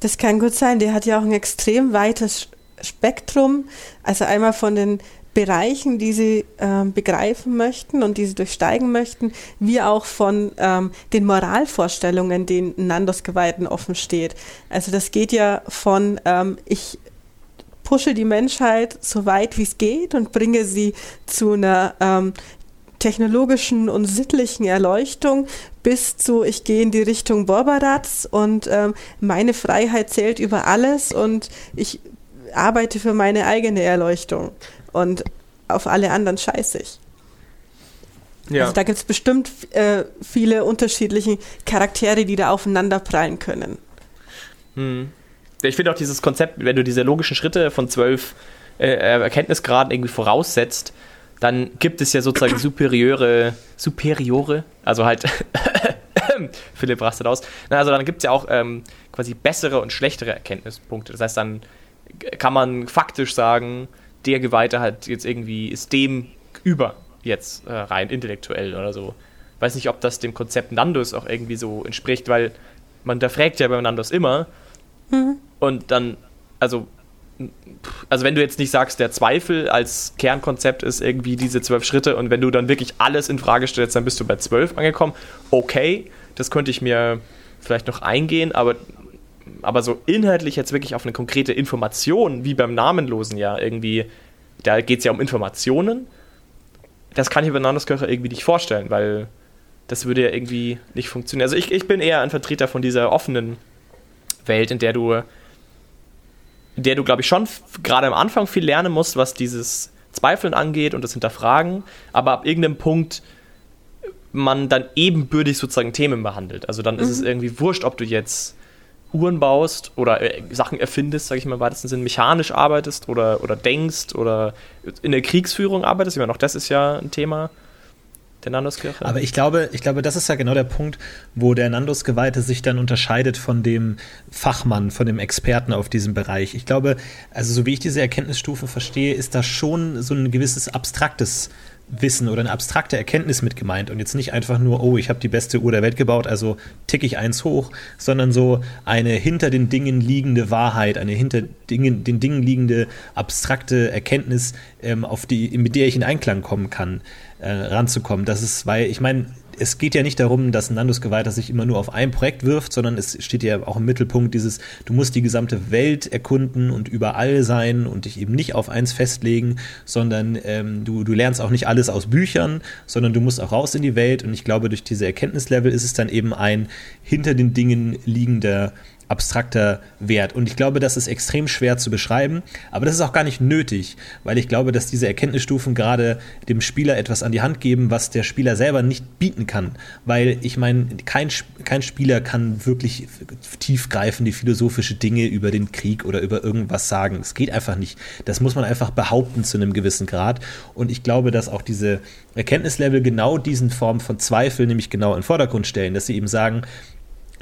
Das kann gut sein. Der hat ja auch ein extrem weites Spektrum. Also einmal von den Bereichen, die sie ähm, begreifen möchten und die sie durchsteigen möchten, wie auch von ähm, den Moralvorstellungen, denen Nandos Geweihten offen steht. Also das geht ja von ähm, ich pushe die Menschheit so weit wie es geht und bringe sie zu einer ähm, technologischen und sittlichen Erleuchtung bis zu ich gehe in die Richtung Borbaratz und ähm, meine Freiheit zählt über alles und ich arbeite für meine eigene Erleuchtung und auf alle anderen scheiße ich. Ja. Also da gibt es bestimmt äh, viele unterschiedliche Charaktere, die da aufeinander prallen können. Hm. Ich finde auch dieses Konzept, wenn du diese logischen Schritte von zwölf äh, Erkenntnisgraden irgendwie voraussetzt, dann gibt es ja sozusagen superiore, superiore, also halt, Philipp rastet aus, also dann gibt es ja auch ähm, quasi bessere und schlechtere Erkenntnispunkte. Das heißt, dann kann man faktisch sagen, der Geweihte hat jetzt irgendwie, ist dem über jetzt äh, rein intellektuell oder so. Weiß nicht, ob das dem Konzept Nandos auch irgendwie so entspricht, weil man da fragt ja bei Nandos immer mhm. und dann, also, also wenn du jetzt nicht sagst, der Zweifel als Kernkonzept ist irgendwie diese zwölf Schritte und wenn du dann wirklich alles in Frage stellst, dann bist du bei zwölf angekommen. Okay, das könnte ich mir vielleicht noch eingehen, aber aber so inhaltlich jetzt wirklich auf eine konkrete Information, wie beim Namenlosen ja irgendwie, da geht es ja um Informationen, das kann ich bei Namenskirche irgendwie nicht vorstellen, weil das würde ja irgendwie nicht funktionieren. Also ich, ich bin eher ein Vertreter von dieser offenen Welt, in der du, in der du, glaube ich, schon gerade am Anfang viel lernen musst, was dieses Zweifeln angeht und das Hinterfragen, aber ab irgendeinem Punkt man dann ebenbürtig sozusagen Themen behandelt. Also dann mhm. ist es mhm. irgendwie wurscht, ob du jetzt Uhren baust oder äh, Sachen erfindest, sage ich mal im weitesten Sinn, mechanisch arbeitest oder, oder denkst oder in der Kriegsführung arbeitest. Ich meine, auch das ist ja ein Thema der Nandoskirche. Aber ich glaube, ich glaube, das ist ja genau der Punkt, wo der Nandos-Geweihte sich dann unterscheidet von dem Fachmann, von dem Experten auf diesem Bereich. Ich glaube, also so wie ich diese Erkenntnisstufe verstehe, ist da schon so ein gewisses abstraktes Wissen oder eine abstrakte Erkenntnis mit gemeint und jetzt nicht einfach nur, oh, ich habe die beste Uhr der Welt gebaut, also ticke ich eins hoch, sondern so eine hinter den Dingen liegende Wahrheit, eine hinter Dingen, den Dingen liegende abstrakte Erkenntnis, ähm, auf die, mit der ich in Einklang kommen kann, äh, ranzukommen. Das ist, weil ich meine, es geht ja nicht darum, dass Nandus Geweihter sich immer nur auf ein Projekt wirft, sondern es steht ja auch im Mittelpunkt dieses, du musst die gesamte Welt erkunden und überall sein und dich eben nicht auf eins festlegen, sondern ähm, du, du lernst auch nicht alles aus Büchern, sondern du musst auch raus in die Welt. Und ich glaube, durch diese Erkenntnislevel ist es dann eben ein hinter den Dingen liegender abstrakter Wert. Und ich glaube, das ist extrem schwer zu beschreiben, aber das ist auch gar nicht nötig, weil ich glaube, dass diese Erkenntnisstufen gerade dem Spieler etwas an die Hand geben, was der Spieler selber nicht bieten kann. Weil ich meine, kein, kein Spieler kann wirklich tiefgreifende philosophische Dinge über den Krieg oder über irgendwas sagen. Es geht einfach nicht. Das muss man einfach behaupten zu einem gewissen Grad. Und ich glaube, dass auch diese Erkenntnislevel genau diesen Formen von Zweifel nämlich genau in den Vordergrund stellen, dass sie eben sagen,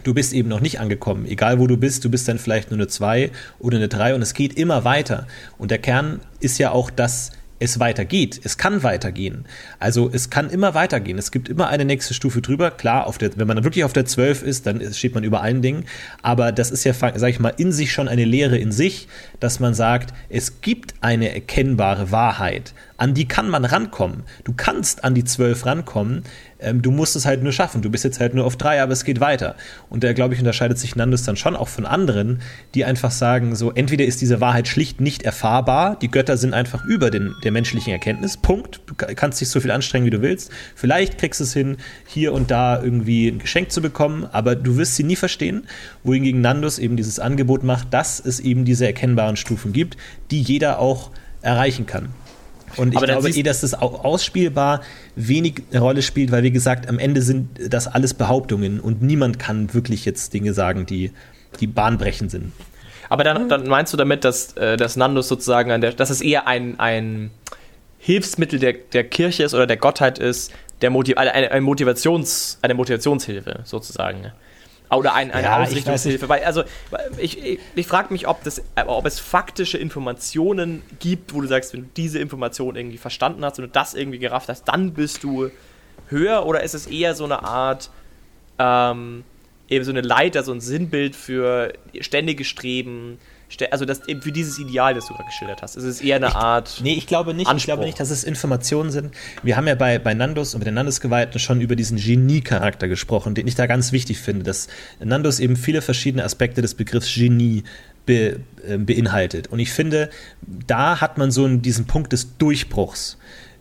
du bist eben noch nicht angekommen. Egal wo du bist, du bist dann vielleicht nur eine 2 oder eine 3 und es geht immer weiter. Und der Kern ist ja auch, dass es weitergeht. Es kann weitergehen. Also es kann immer weitergehen. Es gibt immer eine nächste Stufe drüber. Klar, der, wenn man wirklich auf der 12 ist, dann steht man über allen Dingen. Aber das ist ja, sage ich mal, in sich schon eine Lehre in sich, dass man sagt, es gibt eine erkennbare Wahrheit. An die kann man rankommen. Du kannst an die 12 rankommen. Ähm, du musst es halt nur schaffen. Du bist jetzt halt nur auf drei, aber es geht weiter. Und da, glaube ich, unterscheidet sich Nandus dann schon auch von anderen, die einfach sagen, so, entweder ist diese Wahrheit schlicht nicht erfahrbar, die Götter sind einfach über den, der menschlichen Erkenntnis, Punkt. Du kannst dich so viel anstrengen, wie du willst. Vielleicht kriegst du es hin, hier und da irgendwie ein Geschenk zu bekommen, aber du wirst sie nie verstehen. Wohingegen Nandus eben dieses Angebot macht, dass es eben diese erkennbaren Stufen gibt, die jeder auch erreichen kann. Und ich aber glaube eh, dass das auch ausspielbar wenig eine Rolle spielt, weil wie gesagt, am Ende sind das alles Behauptungen und niemand kann wirklich jetzt Dinge sagen, die, die bahnbrechend sind. Aber dann, dann meinst du damit, dass, äh, dass Nandus sozusagen, an der, dass es eher ein, ein Hilfsmittel der, der Kirche ist oder der Gottheit ist, der Motiv eine, eine, Motivations, eine Motivationshilfe sozusagen. Oder ein, eine ja, Ausrichtungshilfe. Weil, also, ich, ich, ich frage mich, ob, das, ob es faktische Informationen gibt, wo du sagst, wenn du diese Information irgendwie verstanden hast und du das irgendwie gerafft hast, dann bist du höher oder ist es eher so eine Art, ähm, eben so eine Leiter, so ein Sinnbild für ständiges Streben, also das eben für dieses Ideal, das du gerade geschildert hast. Es ist eher eine ich, Art. Nee, ich glaube nicht. Anspruch. Ich glaube nicht, dass es Informationen sind. Wir haben ja bei, bei Nandos und bei den Nandos-Geweihten schon über diesen Genie-Charakter gesprochen, den ich da ganz wichtig finde, dass Nandos eben viele verschiedene Aspekte des Begriffs Genie be, äh, beinhaltet. Und ich finde, da hat man so diesen Punkt des Durchbruchs.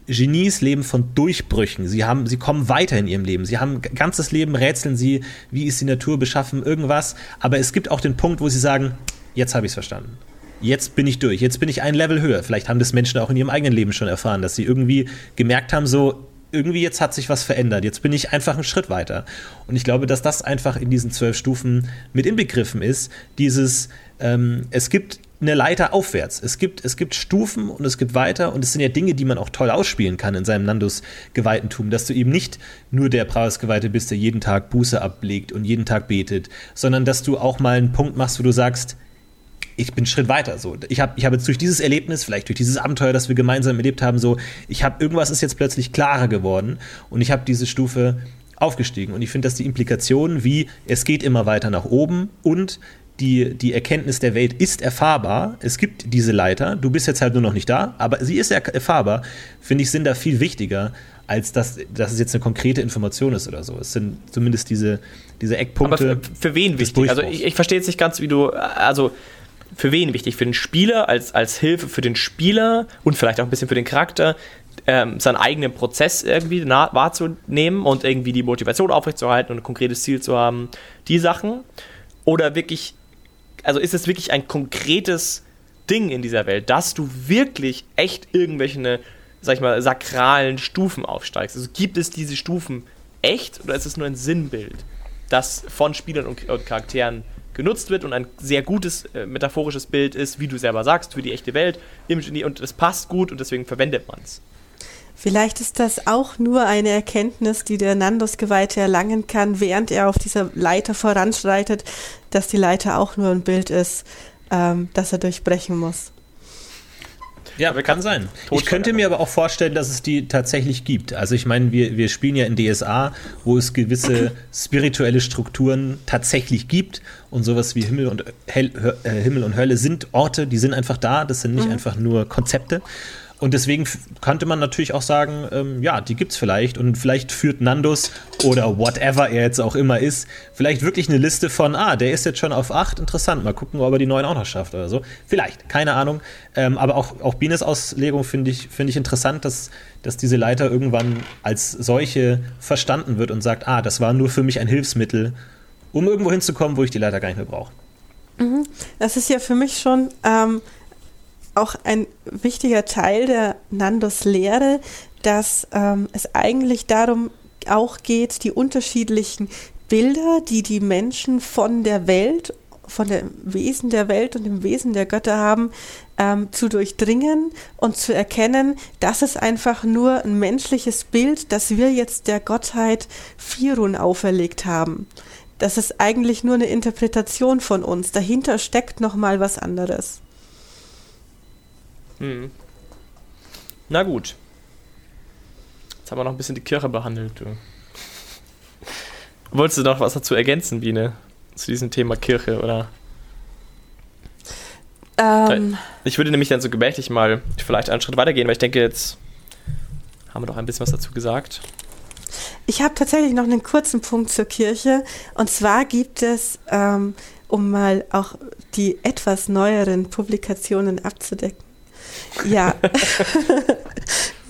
Genies leben von Durchbrüchen. Sie haben, sie kommen weiter in ihrem Leben. Sie haben ganzes Leben rätseln sie, wie ist die Natur beschaffen, irgendwas. Aber es gibt auch den Punkt, wo sie sagen, jetzt habe ich es verstanden. Jetzt bin ich durch. Jetzt bin ich ein Level höher. Vielleicht haben das Menschen auch in ihrem eigenen Leben schon erfahren, dass sie irgendwie gemerkt haben, so, irgendwie jetzt hat sich was verändert. Jetzt bin ich einfach einen Schritt weiter. Und ich glaube, dass das einfach in diesen zwölf Stufen mit inbegriffen ist. Dieses, ähm, es gibt eine Leiter aufwärts. Es gibt, es gibt Stufen und es gibt weiter und es sind ja Dinge, die man auch toll ausspielen kann in seinem Nandus Geweihtentum, dass du eben nicht nur der Praus Geweihte bist, der jeden Tag Buße ablegt und jeden Tag betet, sondern dass du auch mal einen Punkt machst, wo du sagst, ich bin einen Schritt weiter. So, ich habe ich hab jetzt durch dieses Erlebnis, vielleicht durch dieses Abenteuer, das wir gemeinsam erlebt haben, so, ich habe irgendwas ist jetzt plötzlich klarer geworden und ich habe diese Stufe aufgestiegen. Und ich finde, dass die Implikationen wie es geht immer weiter nach oben und die, die Erkenntnis der Welt ist erfahrbar. Es gibt diese Leiter. Du bist jetzt halt nur noch nicht da, aber sie ist erfahrbar. Finde ich, sind da viel wichtiger, als dass, dass es jetzt eine konkrete Information ist oder so. Es sind zumindest diese, diese Eckpunkte. Aber für, für wen wichtig? Also ich, ich verstehe jetzt nicht ganz, wie du, also für wen wichtig? Für den Spieler, als, als Hilfe für den Spieler und vielleicht auch ein bisschen für den Charakter, ähm, seinen eigenen Prozess irgendwie wahrzunehmen und irgendwie die Motivation aufrechtzuerhalten und ein konkretes Ziel zu haben, die Sachen. Oder wirklich, also ist es wirklich ein konkretes Ding in dieser Welt, dass du wirklich echt irgendwelche, sag ich mal, sakralen Stufen aufsteigst? Also gibt es diese Stufen echt oder ist es nur ein Sinnbild, das von Spielern und, und Charakteren genutzt wird und ein sehr gutes äh, metaphorisches Bild ist, wie du selber sagst, für die echte Welt und es passt gut und deswegen verwendet man es. Vielleicht ist das auch nur eine Erkenntnis, die der Nandos-Geweihte erlangen kann, während er auf dieser Leiter voranschreitet, dass die Leiter auch nur ein Bild ist, ähm, das er durchbrechen muss. Ja, kann sein. Ich könnte mir aber auch vorstellen, dass es die tatsächlich gibt. Also ich meine, wir, wir spielen ja in DSA, wo es gewisse spirituelle Strukturen tatsächlich gibt und sowas wie Himmel und, Hell, äh, Himmel und Hölle sind Orte, die sind einfach da, das sind nicht mhm. einfach nur Konzepte. Und deswegen könnte man natürlich auch sagen, ähm, ja, die gibt's vielleicht. Und vielleicht führt Nandos oder whatever er jetzt auch immer ist, vielleicht wirklich eine Liste von, ah, der ist jetzt schon auf 8, interessant, mal gucken, ob er die neuen auch noch schafft oder so. Vielleicht, keine Ahnung. Ähm, aber auch, auch Bines Auslegung finde ich, find ich interessant, dass, dass diese Leiter irgendwann als solche verstanden wird und sagt, ah, das war nur für mich ein Hilfsmittel, um irgendwo hinzukommen, wo ich die Leiter gar nicht mehr brauche. Mhm. Das ist ja für mich schon ähm, auch ein wichtiger Teil der Nandos Lehre, dass ähm, es eigentlich darum auch geht, die unterschiedlichen Bilder, die die Menschen von der Welt, von dem Wesen der Welt und dem Wesen der Götter haben, ähm, zu durchdringen und zu erkennen, dass es einfach nur ein menschliches Bild, das wir jetzt der Gottheit Firun auferlegt haben. Das ist eigentlich nur eine Interpretation von uns. Dahinter steckt noch mal was anderes. Hm. Na gut. Jetzt haben wir noch ein bisschen die Kirche behandelt. Du. Wolltest du noch was dazu ergänzen, Biene? Zu diesem Thema Kirche, oder? Ähm. Ich würde nämlich dann so gemächlich mal vielleicht einen Schritt weitergehen, weil ich denke, jetzt haben wir doch ein bisschen was dazu gesagt. Ich habe tatsächlich noch einen kurzen Punkt zur Kirche. Und zwar gibt es, ähm, um mal auch die etwas neueren Publikationen abzudecken, ja.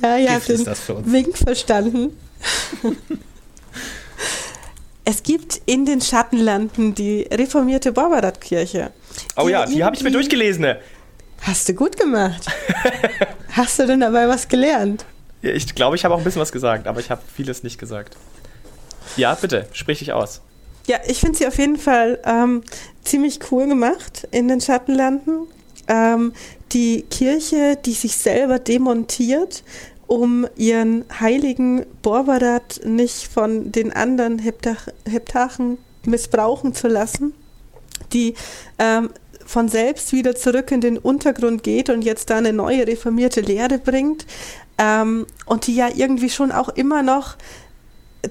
ja, ja, den Wink verstanden. es gibt in den Schattenlanden die reformierte Barbarat-Kirche. Oh ja, die habe ich mir durchgelesen. Hast du gut gemacht. Hast du denn dabei was gelernt? Ja, ich glaube, ich habe auch ein bisschen was gesagt, aber ich habe vieles nicht gesagt. Ja, bitte, sprich dich aus. Ja, ich finde sie auf jeden Fall ähm, ziemlich cool gemacht in den Schattenlanden. Ähm, die Kirche, die sich selber demontiert, um ihren heiligen Borbarat nicht von den anderen Heptach Heptachen missbrauchen zu lassen, die ähm, von selbst wieder zurück in den Untergrund geht und jetzt da eine neue reformierte Lehre bringt ähm, und die ja irgendwie schon auch immer noch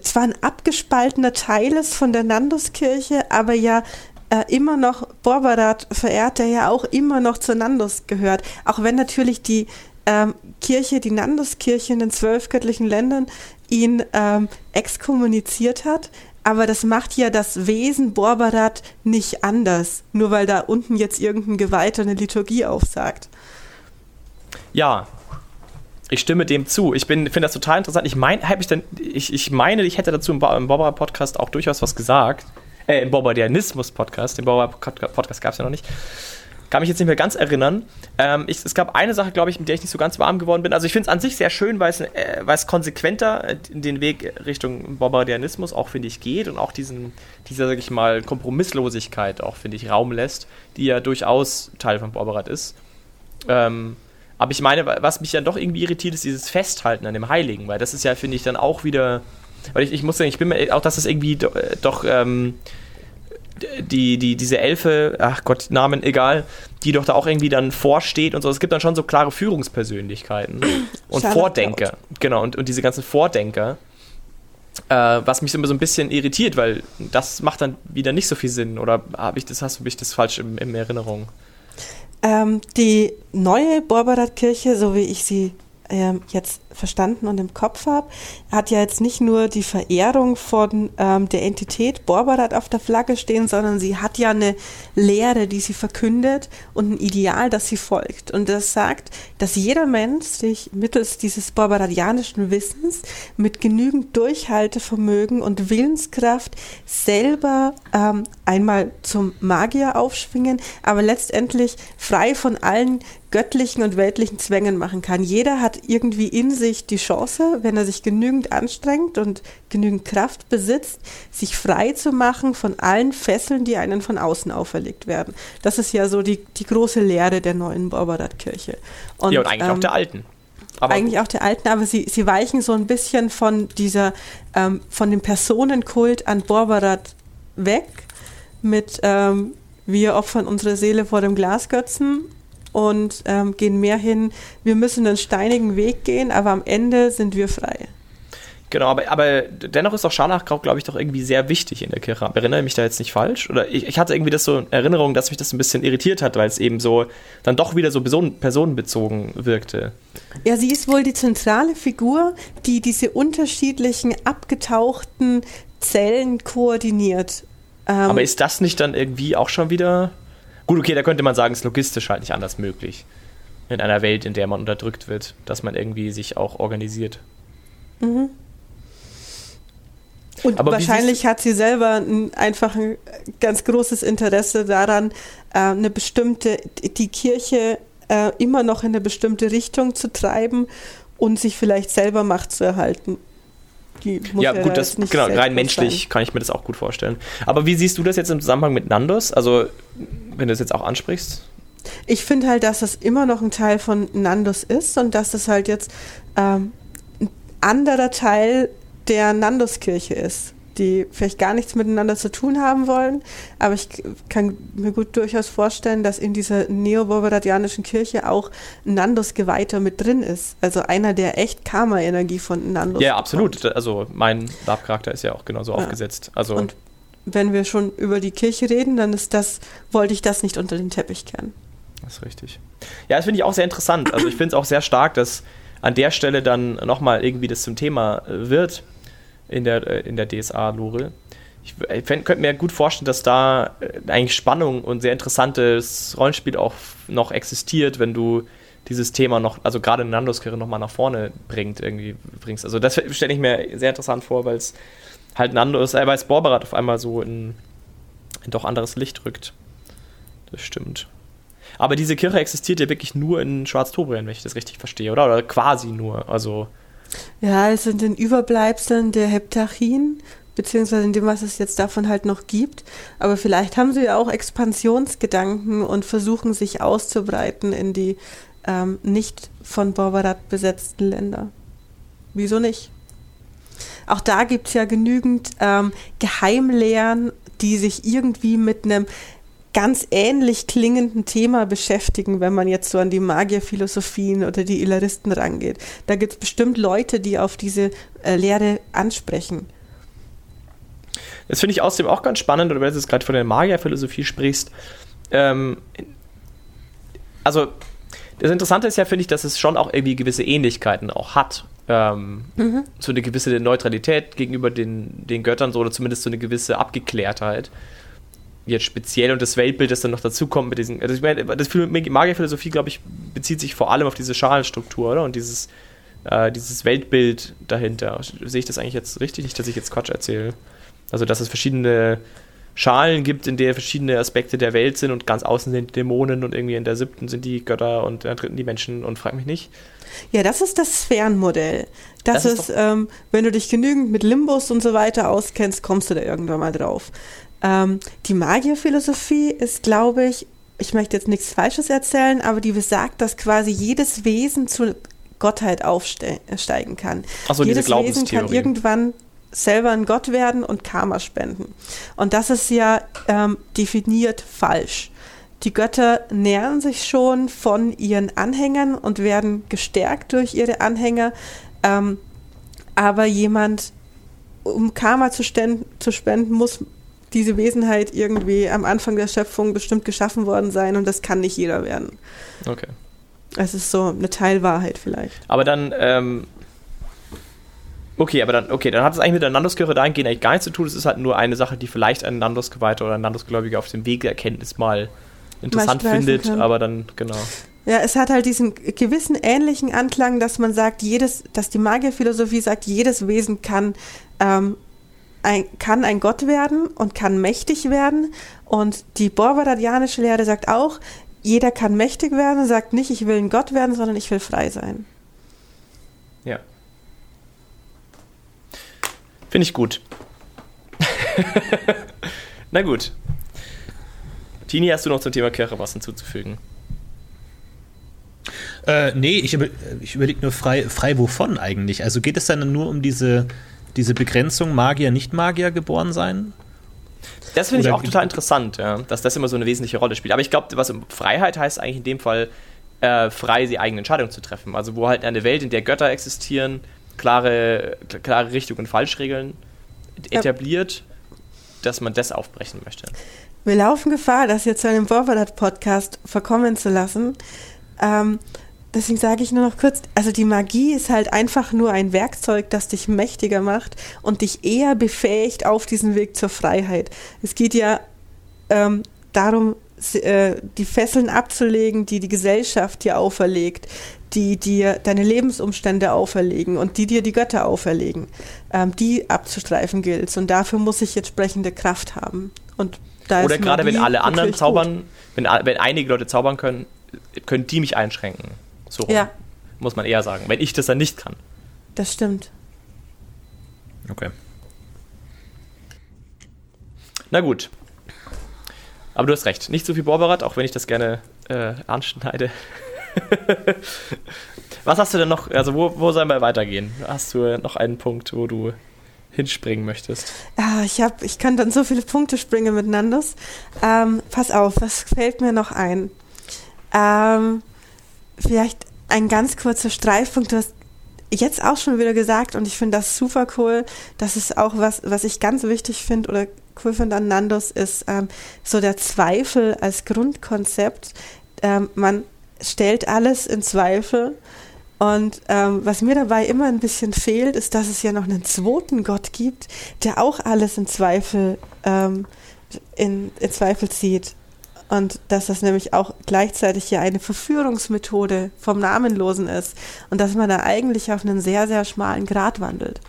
zwar ein abgespaltener Teil ist von der Nanduskirche, aber ja äh, immer noch Borbarat verehrt, der ja auch immer noch zu Nandus gehört. Auch wenn natürlich die ähm, Kirche, die Nanduskirche in den zwölf göttlichen Ländern ihn ähm, exkommuniziert hat. Aber das macht ja das Wesen Borbarat nicht anders, nur weil da unten jetzt irgendein Geweihter eine Liturgie aufsagt. Ja, ich stimme dem zu. Ich finde das total interessant. Ich, mein, ich, denn, ich, ich meine, ich hätte dazu im, im Borbarat-Podcast auch durchaus was gesagt äh, im Bombardianismus-Podcast, den Bombardier-Podcast gab es ja noch nicht, kann mich jetzt nicht mehr ganz erinnern. Ähm, ich, es gab eine Sache, glaube ich, mit der ich nicht so ganz warm geworden bin. Also ich finde es an sich sehr schön, weil es, äh, weil es konsequenter äh, den Weg Richtung Bombardianismus auch, finde ich, geht und auch diesen, dieser, sag ich mal, Kompromisslosigkeit auch, finde ich, Raum lässt, die ja durchaus Teil von Borbarat ist. Ähm, aber ich meine, was mich dann doch irgendwie irritiert, ist dieses Festhalten an dem Heiligen, weil das ist ja, finde ich, dann auch wieder weil ich, ich muss sagen, ich bin mir auch, dass es irgendwie do, äh, doch ähm, die, die, diese Elfe, ach Gott, Namen egal, die doch da auch irgendwie dann vorsteht und so. Es gibt dann schon so klare Führungspersönlichkeiten und Charlotte Vordenker. Out. Genau, und, und diese ganzen Vordenker. Äh, was mich immer so ein bisschen irritiert, weil das macht dann wieder nicht so viel Sinn. Oder habe ich das, hast du mich das falsch in, in Erinnerung? Ähm, die neue Borbarat-Kirche, so wie ich sie äh, jetzt verstanden und im Kopf habe, hat ja jetzt nicht nur die Verehrung von ähm, der Entität Borbarat auf der Flagge stehen, sondern sie hat ja eine Lehre, die sie verkündet und ein Ideal, das sie folgt. Und das sagt, dass jeder Mensch sich mittels dieses borbaradianischen Wissens mit genügend Durchhaltevermögen und Willenskraft selber ähm, einmal zum Magier aufschwingen, aber letztendlich frei von allen göttlichen und weltlichen Zwängen machen kann. Jeder hat irgendwie in sich die Chance, wenn er sich genügend anstrengt und genügend Kraft besitzt, sich frei zu machen von allen Fesseln, die einen von außen auferlegt werden. Das ist ja so die, die große Lehre der neuen Borbarat-Kirche. Ja, und eigentlich ähm, auch der alten. Aber eigentlich auch der alten, aber sie, sie weichen so ein bisschen von dieser, ähm, von dem Personenkult an Borbarat weg mit ähm, wir opfern unsere Seele vor dem Glasgötzen und ähm, gehen mehr hin, wir müssen einen steinigen Weg gehen, aber am Ende sind wir frei. Genau, aber, aber dennoch ist auch Scharlachkraut, glaube ich, doch irgendwie sehr wichtig in der Kirche. Erinnere ich mich da jetzt nicht falsch? Oder ich, ich hatte irgendwie das so in Erinnerung, dass mich das ein bisschen irritiert hat, weil es eben so dann doch wieder so person, personenbezogen wirkte. Ja, sie ist wohl die zentrale Figur, die diese unterschiedlichen abgetauchten Zellen koordiniert. Ähm, aber ist das nicht dann irgendwie auch schon wieder. Gut, okay, da könnte man sagen, es ist logistisch halt nicht anders möglich. In einer Welt, in der man unterdrückt wird, dass man irgendwie sich auch organisiert. Mhm. Und Aber wahrscheinlich hat sie selber ein, einfach ein ganz großes Interesse daran, äh, eine bestimmte, die Kirche äh, immer noch in eine bestimmte Richtung zu treiben und sich vielleicht selber Macht zu erhalten. Ja, gut, das genau, rein menschlich sein. kann ich mir das auch gut vorstellen. Aber wie siehst du das jetzt im Zusammenhang mit Nandos? Also, wenn du es jetzt auch ansprichst? Ich finde halt, dass das immer noch ein Teil von Nandos ist und dass das halt jetzt ähm, ein anderer Teil der Nanduskirche ist, die vielleicht gar nichts miteinander zu tun haben wollen. Aber ich kann mir gut durchaus vorstellen, dass in dieser neobarbadianischen Kirche auch Nandus-Geweihter mit drin ist. Also einer, der echt Karma-Energie von Nandus Ja, absolut. Bekommt. Also mein Lab-Charakter ist ja auch genauso ja. aufgesetzt. Also Und wenn wir schon über die Kirche reden, dann ist das, wollte ich das nicht unter den Teppich kehren. Das ist richtig. Ja, das finde ich auch sehr interessant. Also ich finde es auch sehr stark, dass an der Stelle dann nochmal irgendwie das zum Thema wird in der, äh, in der DSA-Lore. Ich, könnte mir gut vorstellen, dass da äh, eigentlich Spannung und sehr interessantes Rollenspiel auch noch existiert, wenn du dieses Thema noch, also gerade in Nandoskirche nochmal nach vorne bringt, irgendwie bringst. Also das stelle ich mir sehr interessant vor, weil es halt Nandos, äh, weil es Borberat auf einmal so in, in doch anderes Licht rückt. Das stimmt. Aber diese Kirche existiert ja wirklich nur in Schwarztobrien, wenn ich das richtig verstehe, oder? Oder quasi nur. Also ja, es sind den Überbleibseln der Heptarchien, beziehungsweise in dem, was es jetzt davon halt noch gibt. Aber vielleicht haben sie ja auch Expansionsgedanken und versuchen sich auszubreiten in die ähm, nicht von Borbarat besetzten Länder. Wieso nicht? Auch da gibt es ja genügend ähm, Geheimlehren, die sich irgendwie mit einem ganz ähnlich klingenden Thema beschäftigen, wenn man jetzt so an die Magierphilosophien oder die Illaristen rangeht. Da gibt es bestimmt Leute, die auf diese äh, Lehre ansprechen. Das finde ich außerdem auch ganz spannend, oder wenn du jetzt gerade von der Magierphilosophie sprichst. Ähm, also, das Interessante ist ja, finde ich, dass es schon auch irgendwie gewisse Ähnlichkeiten auch hat. Ähm, mhm. So eine gewisse Neutralität gegenüber den, den Göttern, so, oder zumindest so eine gewisse Abgeklärtheit jetzt speziell und das Weltbild, das dann noch dazu kommt mit diesen. Also ich meine, das Magierphilosophie, glaube ich, bezieht sich vor allem auf diese Schalenstruktur, oder? Und dieses, äh, dieses Weltbild dahinter. Sehe ich das eigentlich jetzt richtig? Nicht, dass ich jetzt Quatsch erzähle. Also, dass es verschiedene Schalen gibt, in der verschiedene Aspekte der Welt sind und ganz außen sind die Dämonen und irgendwie in der siebten sind die Götter und in der dritten die Menschen und frag mich nicht. Ja, das ist das Sphärenmodell. Das, das ist, ist ähm, wenn du dich genügend mit Limbus und so weiter auskennst, kommst du da irgendwann mal drauf. Ähm, die Magierphilosophie ist, glaube ich, ich möchte jetzt nichts Falsches erzählen, aber die besagt, dass quasi jedes Wesen zur Gottheit aufsteigen kann. Also jedes diese Wesen kann irgendwann selber ein Gott werden und Karma spenden. Und das ist ja ähm, definiert falsch. Die Götter nähern sich schon von ihren Anhängern und werden gestärkt durch ihre Anhänger. Ähm, aber jemand, um Karma zu, zu spenden, muss diese Wesenheit irgendwie am Anfang der Schöpfung bestimmt geschaffen worden sein und das kann nicht jeder werden. Okay. Es ist so eine Teilwahrheit vielleicht. Aber dann, ähm, okay, aber dann, okay, dann hat es eigentlich mit der Nandoskirche dahingehend eigentlich gar nichts zu tun. Es ist halt nur eine Sache, die vielleicht ein Nandos-Geweihter oder ein Nandos-Gläubiger auf dem Weg der Erkenntnis mal interessant findet, kann. aber dann, genau. Ja, es hat halt diesen gewissen ähnlichen Anklang, dass man sagt, jedes, dass die Magierphilosophie sagt, jedes Wesen kann ähm, ein, kann ein Gott werden und kann mächtig werden. Und die Borvaradianische Lehre sagt auch, jeder kann mächtig werden, sagt nicht, ich will ein Gott werden, sondern ich will frei sein. Ja. Finde ich gut. Na gut. Tini, hast du noch zum Thema Kirche was hinzuzufügen? Äh, nee, ich, über, ich überlege nur frei, frei wovon eigentlich. Also geht es dann nur um diese diese Begrenzung Magier, Nicht-Magier geboren sein? Das finde ich auch total interessant, ja, dass das immer so eine wesentliche Rolle spielt. Aber ich glaube, was Freiheit heißt eigentlich in dem Fall, äh, frei die eigene Entscheidung zu treffen. Also wo halt eine Welt, in der Götter existieren, klare, klare Richtung und Falschregeln Ja. etabliert, dass man das aufbrechen möchte. Wir laufen Gefahr, das jetzt zu einem Vorverdat-Podcast verkommen zu lassen. Ähm, deswegen sage ich nur noch kurz, also die Magie ist halt einfach nur ein Werkzeug, das dich mächtiger macht und dich eher befähigt auf diesen Weg zur Freiheit. Es geht ja ähm, darum, äh, die Fesseln abzulegen, die die Gesellschaft dir auferlegt, die dir deine Lebensumstände auferlegen und die dir die Götter auferlegen. Ähm, die abzustreifen gilt. Und dafür muss ich entsprechende Kraft haben. Und da Oder gerade wenn alle anderen zaubern, wenn, wenn einige Leute zaubern können, können die mich einschränken. So rum, Ja. muss man eher sagen. Wenn ich das dann nicht kann. Das stimmt. Okay. Na gut. Aber du hast recht. Nicht so viel Borberat, auch wenn ich das gerne äh, anschneide. Was hast du denn noch? Also, wo, wo sollen wir weitergehen? Hast du noch einen Punkt, wo du hinspringen möchtest? Ah, ich, hab, ich kann dann so viele Punkte springen mit Nandos. Ähm, pass auf, was fällt mir noch ein? Ähm, vielleicht ein ganz kurzer Streifpunkt. Du hast jetzt auch schon wieder gesagt und ich finde das super cool. Das ist auch was, was ich ganz wichtig finde oder cool finde an Nandos, ist ähm, so der Zweifel als Grundkonzept. Ähm, man stellt alles in Zweifel. Und ähm, was mir dabei immer ein bisschen fehlt, ist, dass es ja noch einen zweiten Gott gibt, der auch alles in Zweifel, ähm, in, in Zweifel zieht. Und dass das nämlich auch gleichzeitig ja eine Verführungsmethode vom Namenlosen ist. Und dass man da eigentlich auf einen sehr, sehr schmalen Grat wandelt.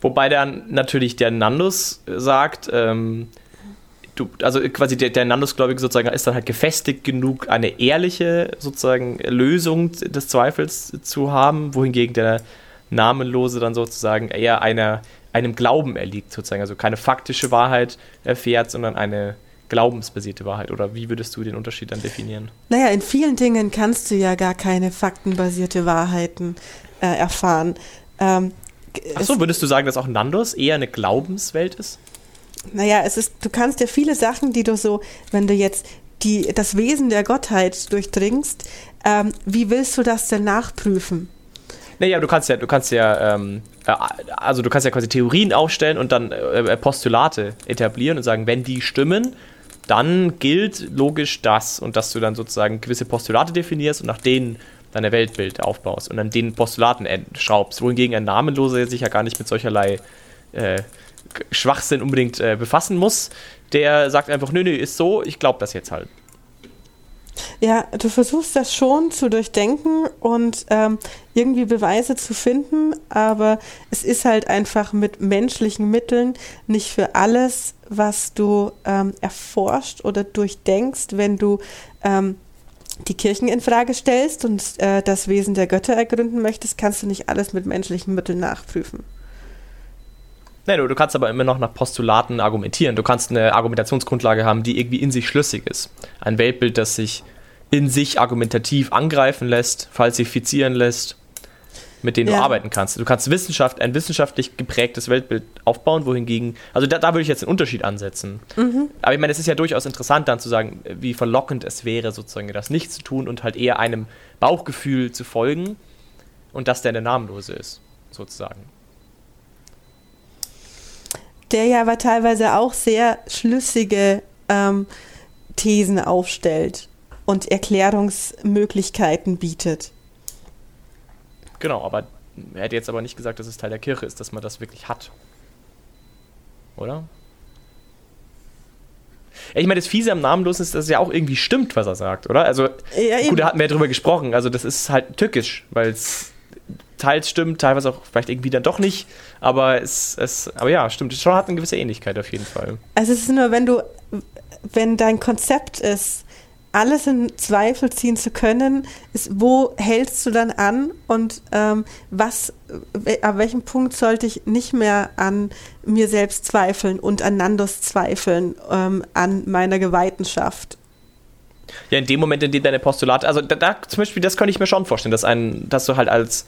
Wobei dann natürlich der Nandus sagt, ähm, du, also quasi der, der Nandus-Gläubige sozusagen ist dann halt gefestigt genug, eine ehrliche sozusagen Lösung des Zweifels zu haben, wohingegen der Namenlose dann sozusagen eher einer, einem Glauben erliegt, sozusagen, also keine faktische Wahrheit erfährt, sondern eine glaubensbasierte Wahrheit. Oder wie würdest du den Unterschied dann definieren? Naja, in vielen Dingen kannst du ja gar keine faktenbasierte Wahrheiten äh, erfahren. Ähm, Achso, würdest du sagen, dass auch Nandus eher eine Glaubenswelt ist? Naja, es ist, du kannst ja viele Sachen, die du so, wenn du jetzt die, das Wesen der Gottheit durchdringst, ähm, wie willst du das denn nachprüfen? Naja, du kannst ja, du kannst ja, ähm, äh, also du kannst ja quasi Theorien aufstellen und dann äh, Postulate etablieren und sagen, wenn die stimmen, dann gilt logisch das und dass du dann sozusagen gewisse Postulate definierst und nach denen deine Weltbild aufbaust und an den Postulaten schraubst. Wohingegen ein Namenloser sich ja gar nicht mit solcherlei äh, Schwachsinn unbedingt äh, befassen muss. Der sagt einfach, nö, nö, ist so, ich glaube das jetzt halt. Ja, du versuchst das schon zu durchdenken und ähm, irgendwie Beweise zu finden, aber es ist halt einfach mit menschlichen Mitteln nicht für alles, was du ähm, erforscht oder durchdenkst, wenn du ähm, die Kirchen in Frage stellst und äh, das Wesen der Götter ergründen möchtest, kannst du nicht alles mit menschlichen Mitteln nachprüfen. Nein, du, du kannst aber immer noch nach Postulaten argumentieren. Du kannst eine Argumentationsgrundlage haben, die irgendwie in sich schlüssig ist. Ein Weltbild, das sich in sich argumentativ angreifen lässt, falsifizieren lässt, mit denen Ja. du arbeiten kannst. Du kannst Wissenschaft, ein wissenschaftlich geprägtes Weltbild aufbauen, wohingegen, also da, da würde ich jetzt den Unterschied ansetzen. Aber ich meine, es ist ja durchaus interessant dann zu sagen, wie verlockend es wäre, sozusagen das nicht zu tun und halt eher einem Bauchgefühl zu folgen und dass der der Namenlose ist, sozusagen. Der ja aber teilweise auch sehr schlüssige ähm, Thesen aufstellt und Erklärungsmöglichkeiten bietet. Genau, aber er hätte jetzt aber nicht gesagt, dass es Teil der Kirche ist, dass man das wirklich hat. Oder? Ja, Ich meine, das Fiese am Namenlosen ist, dass es ja auch irgendwie stimmt, was er sagt, oder? Also, Ja, gut, da hatten wir ja drüber gesprochen. Also, das ist halt tückisch, weil es teils stimmt, teilweise auch vielleicht irgendwie dann doch nicht. Aber es, es aber ja, stimmt. Es schon hat eine gewisse Ähnlichkeit auf jeden Fall. Also es ist nur, wenn du, wenn dein Konzept ist, alles in Zweifel ziehen zu können, ist, wo hältst du dann an und ähm, was, ab welchem Punkt sollte ich nicht mehr an mir selbst zweifeln und an Nandos zweifeln, ähm, an meiner Geweihtenschaft? Ja, in dem Moment, in dem deine Postulate, also da, da zum Beispiel, das könnte ich mir schon vorstellen, dass ein, dass du halt als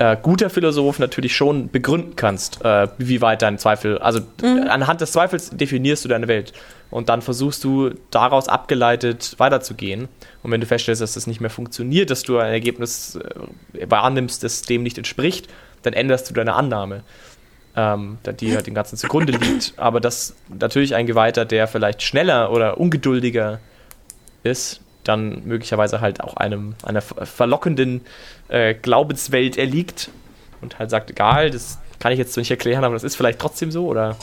äh, guter Philosoph natürlich schon begründen kannst, äh, wie weit dein Zweifel, also mhm. anhand des Zweifels definierst du deine Welt und dann versuchst du daraus abgeleitet weiterzugehen. Und wenn du feststellst, dass das nicht mehr funktioniert, dass du ein Ergebnis äh, wahrnimmst, das dem nicht entspricht, dann änderst du deine Annahme, ähm, die halt den ganzen zugrunde liegt. Aber dass natürlich ein Geweihter, der vielleicht schneller oder ungeduldiger ist, dann möglicherweise halt auch einem einer verlockenden äh, Glaubenswelt erliegt und halt sagt, egal, das kann ich jetzt so nicht erklären, aber das ist vielleicht trotzdem so oder?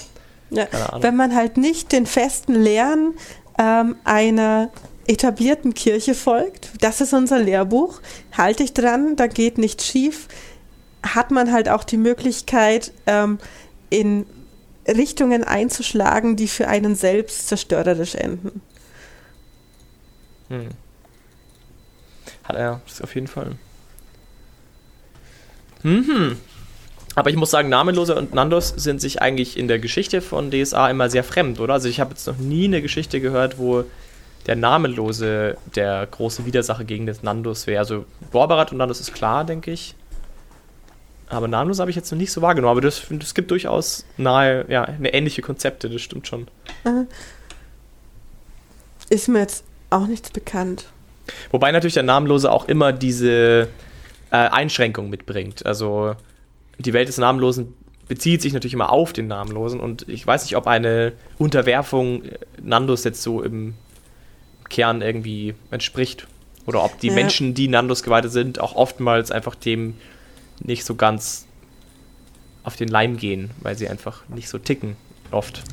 Ja, wenn man halt nicht den festen Lehren ähm, einer etablierten Kirche folgt, das ist unser Lehrbuch, halte ich dran, da geht nichts schief, hat man halt auch die Möglichkeit, ähm, in Richtungen einzuschlagen, die für einen selbst zerstörerisch enden. Hm. Hat er, das auf jeden Fall. Mhm. Aber ich muss sagen, Namenlose und Nandos sind sich eigentlich in der Geschichte von DSA immer sehr fremd, oder? Also ich habe jetzt noch nie eine Geschichte gehört, wo der Namenlose der große Widersacher gegen das Nandos wäre. Also Borbarat und Nandos ist klar, denke ich. Aber Namenlose habe ich jetzt noch nicht so wahrgenommen. Aber das, das gibt durchaus nahe, ja, eine ähnliche Konzepte, das stimmt schon. Ist mir jetzt auch nichts bekannt. Wobei natürlich der Namenlose auch immer diese äh, Einschränkung mitbringt. Also die Welt des Namenlosen bezieht sich natürlich immer auf den Namenlosen und ich weiß nicht, ob eine Unterwerfung äh, Nandos jetzt so im Kern irgendwie entspricht. Oder ob die ja. Menschen, die Nandos geweiht sind, auch oftmals einfach dem nicht so ganz auf den Leim gehen, weil sie einfach nicht so ticken, oft.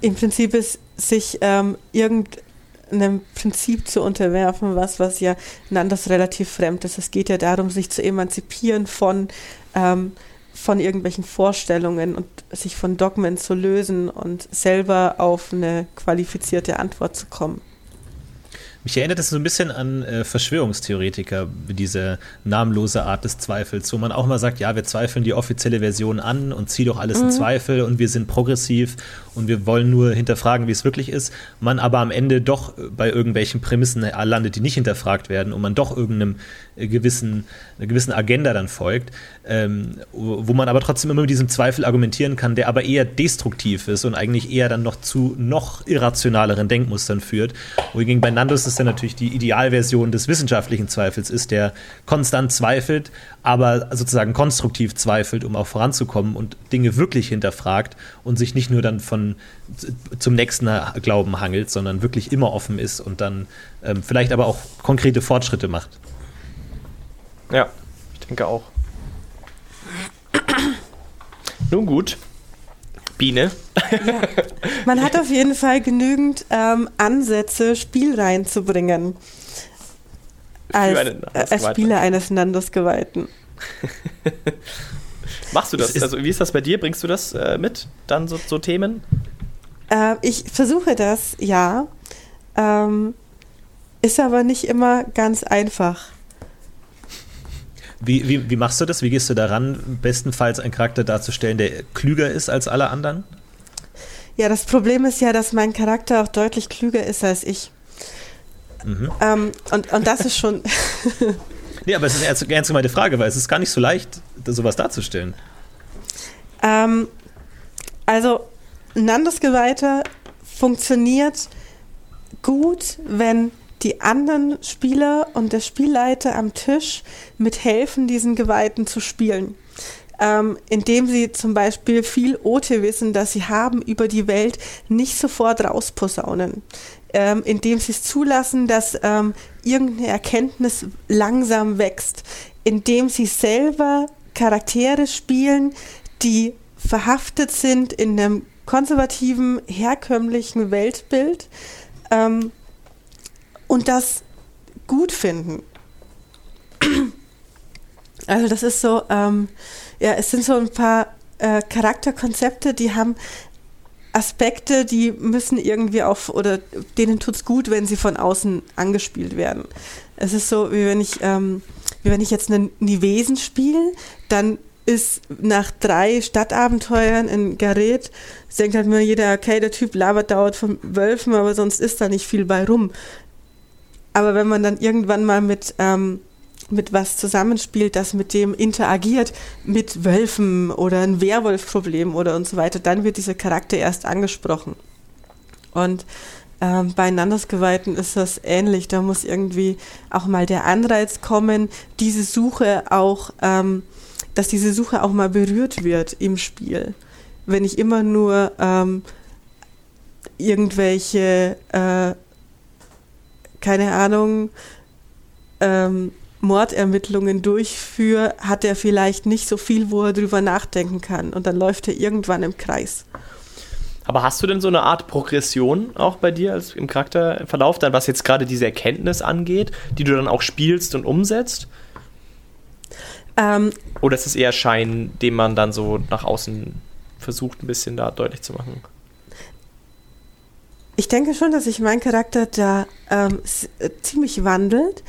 Im Prinzip ist sich ähm, irgendeinem Prinzip zu unterwerfen, was, was ja Nandos relativ fremd ist. Es geht ja darum, sich zu emanzipieren von ähm, von irgendwelchen Vorstellungen und sich von Dogmen zu lösen und selber auf eine qualifizierte Antwort zu kommen. Mich erinnert es so ein bisschen an äh, Verschwörungstheoretiker, diese namenlose Art des Zweifels, wo man auch mal sagt, ja, wir zweifeln die offizielle Version an und zieh doch alles mhm. in Zweifel und wir sind progressiv und wir wollen nur hinterfragen, wie es wirklich ist. Man aber am Ende doch bei irgendwelchen Prämissen landet, die nicht hinterfragt werden und man doch irgendeinem äh, gewissen, einer gewissen Agenda dann folgt, ähm, wo man aber trotzdem immer mit diesem Zweifel argumentieren kann, der aber eher destruktiv ist und eigentlich eher dann noch zu noch irrationaleren Denkmustern führt. Wohingegen bei Nandos ist dann natürlich die Idealversion des wissenschaftlichen Zweifels ist, der konstant zweifelt, aber sozusagen konstruktiv zweifelt, um auch voranzukommen und Dinge wirklich hinterfragt und sich nicht nur dann von zum nächsten Glauben hangelt, sondern wirklich immer offen ist und dann ähm, vielleicht aber auch konkrete Fortschritte macht. Ja, ich denke auch. Nun gut. Biene. Ja. Man hat auf jeden Fall genügend ähm, Ansätze, Spiel reinzubringen. Als, äh, als Spieler eines Nandos-Geweihten. Machst du das? Also, wie ist das bei dir? Bringst du das äh, mit? Dann so, so Themen? Äh, ich versuche das, ja. Ähm, ist aber nicht immer ganz einfach. Wie, wie, wie machst du das? Wie gehst du daran, bestenfalls einen Charakter darzustellen, der klüger ist als alle anderen? Ja, das Problem ist ja, dass mein Charakter auch deutlich klüger ist als ich. Mhm. Ähm, und, und das ist schon. nee, aber es ist eine ernst, ernst gemeinte Frage, weil es ist gar nicht so leicht, sowas darzustellen. Ähm, also, Nandos Geweihter funktioniert gut, wenn die anderen Spieler und der Spielleiter am Tisch mithelfen, diesen Geweihten zu spielen. Ähm, indem sie zum Beispiel viel Ote wissen, dass sie haben über die Welt, nicht sofort rausposaunen. Ähm, indem sie es zulassen, dass ähm, irgendeine Erkenntnis langsam wächst. Indem sie selber Charaktere spielen, die verhaftet sind in einem konservativen, herkömmlichen Weltbild. Ähm, und das gut finden. Also das ist so, ähm, ja, es sind so ein paar äh, Charakterkonzepte, die haben Aspekte, die müssen irgendwie auf, oder denen tut es gut, wenn sie von außen angespielt werden. Es ist so, wie wenn ich, ähm, wie wenn ich jetzt einen Nivesen spiele, dann ist nach drei Stadtabenteuern in Gareth, denkt halt mir jeder, okay, der Typ labert dauert von Wölfen, aber sonst ist da nicht viel bei rum. Aber wenn man dann irgendwann mal mit ähm, mit was zusammenspielt, das mit dem interagiert, mit Wölfen oder ein Werwolf-Problem oder und so weiter, dann wird dieser Charakter erst angesprochen. Und ähm, bei Nandesgeweihten ist das ähnlich. Da muss irgendwie auch mal der Anreiz kommen, diese Suche auch, ähm, dass diese Suche auch mal berührt wird im Spiel. Wenn ich immer nur ähm, irgendwelche, äh, keine Ahnung, ähm, Mordermittlungen durchführe, hat er vielleicht nicht so viel, wo er drüber nachdenken kann. Und dann läuft er irgendwann im Kreis. Aber hast du denn so eine Art Progression auch bei dir als im Charakterverlauf, dann was jetzt gerade diese Erkenntnis angeht, die du dann auch spielst und umsetzt? Ähm, Oder ist es eher Schein, den man dann so nach außen versucht, ein bisschen da deutlich zu machen? Ich denke schon, dass sich mein Charakter da ähm, äh, ziemlich wandelt,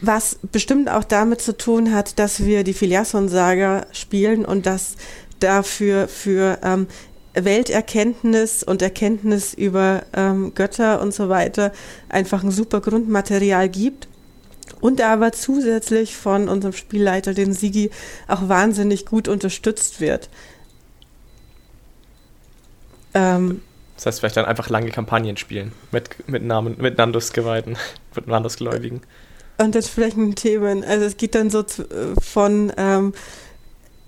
was bestimmt auch damit zu tun hat, dass wir die Filiason-Saga spielen und dass dafür für ähm, Welterkenntnis und Erkenntnis über ähm, Götter und so weiter einfach ein super Grundmaterial gibt. Und aber zusätzlich von unserem Spielleiter, den Sigi, auch wahnsinnig gut unterstützt wird. Ähm, das heißt, vielleicht dann einfach lange Kampagnen spielen mit, mit Namen, mit Nandos Geweihten, mit Nandos Gläubigen. Und entsprechenden Themen. Also es geht dann so äh, von ähm,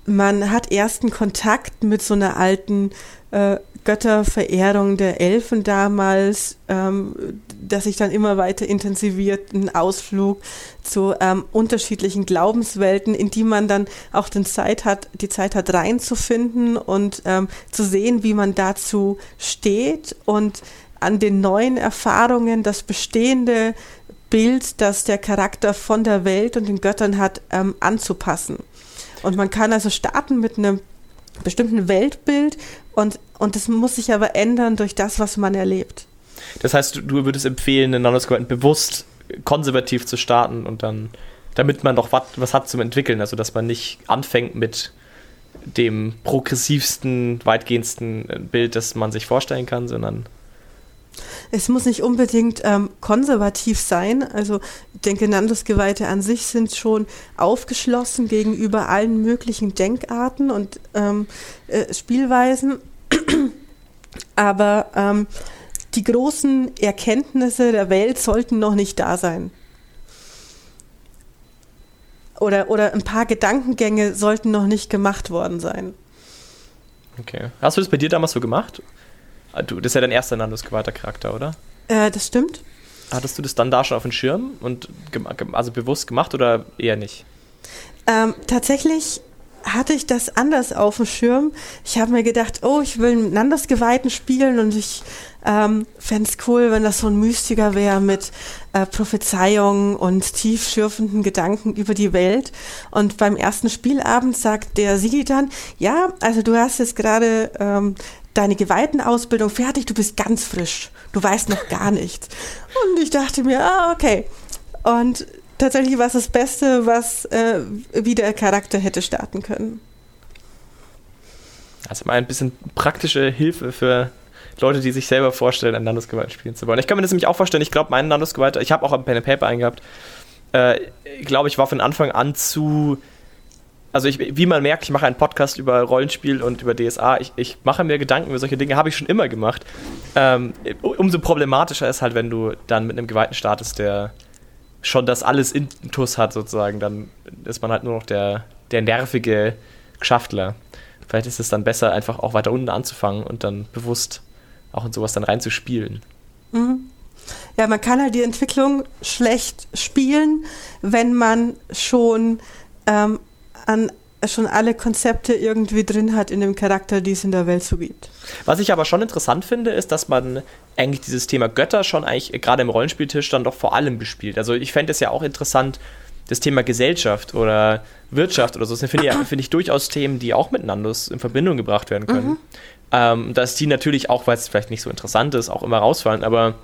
man hat ersten Kontakt mit so einer alten äh, Götterverehrung der Elfen damals, ähm, das sich dann immer weiter intensiviert, ein Ausflug zu ähm, unterschiedlichen Glaubenswelten, in die man dann auch den Zeit hat, die Zeit hat reinzufinden und ähm, zu sehen, wie man dazu steht und an den neuen Erfahrungen das bestehende Bild, das der Charakter von der Welt und den Göttern hat, ähm, anzupassen. Und man kann also starten mit einem bestimmten Weltbild und, und das muss sich aber ändern durch das, was man erlebt. Das heißt, du, würdest empfehlen, den Nanosquad bewusst konservativ zu starten und dann, damit man doch wat, was hat zum Entwickeln, also dass man nicht anfängt mit dem progressivsten, weitgehendsten Bild, das man sich vorstellen kann, sondern es muss nicht unbedingt ähm, konservativ sein. Also ich denke, Landesgeweihte an sich sind schon aufgeschlossen gegenüber allen möglichen Denkarten und ähm, äh, Spielweisen. Aber ähm, die großen Erkenntnisse der Welt sollten noch nicht da sein. Oder, oder ein paar Gedankengänge sollten noch nicht gemacht worden sein. Okay. Hast du das bei dir damals so gemacht? Ah, du, das ist ja dein erster Nandus-geweihter Charakter, oder? Äh, das stimmt. Hattest du das dann da schon auf dem Schirm und also bewusst gemacht oder eher nicht? Ähm, tatsächlich hatte ich das anders auf dem Schirm. Ich habe mir gedacht, oh, ich will einen Nandus-Geweihten spielen und ich ähm, fände es cool, wenn das so ein Mystiker wäre mit äh, Prophezeiungen und tiefschürfenden Gedanken über die Welt. Und beim ersten Spielabend sagt der Sigi dann, ja, also du hast jetzt gerade ähm, deine Geweihten-Ausbildung fertig, du bist ganz frisch, du weißt noch gar nichts. Und ich dachte mir, ah, okay. Und tatsächlich war es das Beste, was äh, wie der Charakter hätte starten können. Also mal ein bisschen praktische Hilfe für Leute, die sich selber vorstellen, ein Landesgewalt spielen zu wollen. Ich kann mir das nämlich auch vorstellen, ich glaube, mein Landesgewalt, ich habe auch ein Pen and Paper eingehabt, äh, glaube, ich war von Anfang an zu also ich, wie man merkt, ich mache einen Podcast über Rollenspiel und über DSA. Ich, ich mache mir Gedanken über solche Dinge, habe ich schon immer gemacht. Ähm, umso problematischer ist halt, wenn du dann mit einem Geweihten startest, der schon das alles intus hat, sozusagen. Dann ist man halt nur noch der, der nervige Geschaftler. Vielleicht ist es dann besser, einfach auch weiter unten anzufangen und dann bewusst auch in sowas dann reinzuspielen. Mhm. Ja, man kann halt die Entwicklung schlecht spielen, wenn man schon ähm, an schon alle Konzepte irgendwie drin hat in dem Charakter, die es in der Welt so gibt. Was ich aber schon interessant finde, ist, dass man eigentlich dieses Thema Götter schon eigentlich gerade im Rollenspieltisch dann doch vor allem bespielt. Also ich fände es ja auch interessant, das Thema Gesellschaft oder Wirtschaft oder so, das finde ich, find ich durchaus Themen, die auch miteinander in Verbindung gebracht werden können. Mhm. Ähm, dass die natürlich auch, weil es vielleicht nicht so interessant ist, auch immer rausfallen. Aber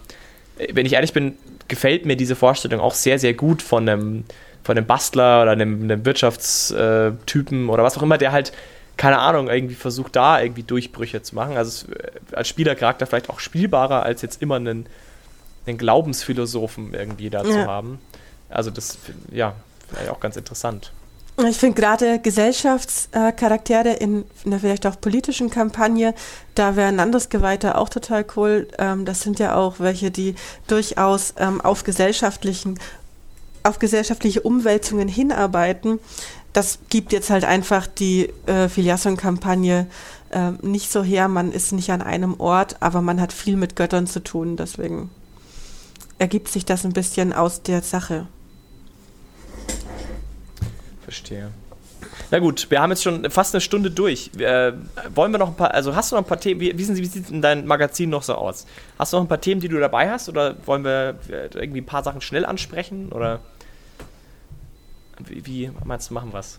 äh, wenn ich ehrlich bin, gefällt mir diese Vorstellung auch sehr, sehr gut von einem von einem Bastler oder einem, einem Wirtschaftstypen oder was auch immer, der halt, keine Ahnung, irgendwie versucht, da irgendwie Durchbrüche zu machen. Also äh, als Spielercharakter vielleicht auch spielbarer, als jetzt immer einen, einen Glaubensphilosophen irgendwie da ja. zu haben. Also das, ja, vielleicht auch ganz interessant. Ich finde gerade Gesellschaftscharaktere in einer vielleicht auch politischen Kampagne, da wäre Landesgeweihter auch total cool. Ähm, das sind ja auch welche, die durchaus ähm, auf gesellschaftlichen, auf gesellschaftliche Umwälzungen hinarbeiten. Das gibt jetzt halt einfach die äh, Filiasson-Kampagne äh, nicht so her. Man ist nicht an einem Ort, aber man hat viel mit Göttern zu tun. Deswegen ergibt sich das ein bisschen aus der Sache. Verstehe. Na gut, wir haben jetzt schon fast eine Stunde durch. Äh, wollen wir noch ein paar, also hast du noch ein paar Themen, wie, wie, wie sieht denn dein Magazin noch so aus? Hast du noch ein paar Themen, die du dabei hast oder wollen wir äh, irgendwie ein paar Sachen schnell ansprechen oder wie, wie meinst du, machen was?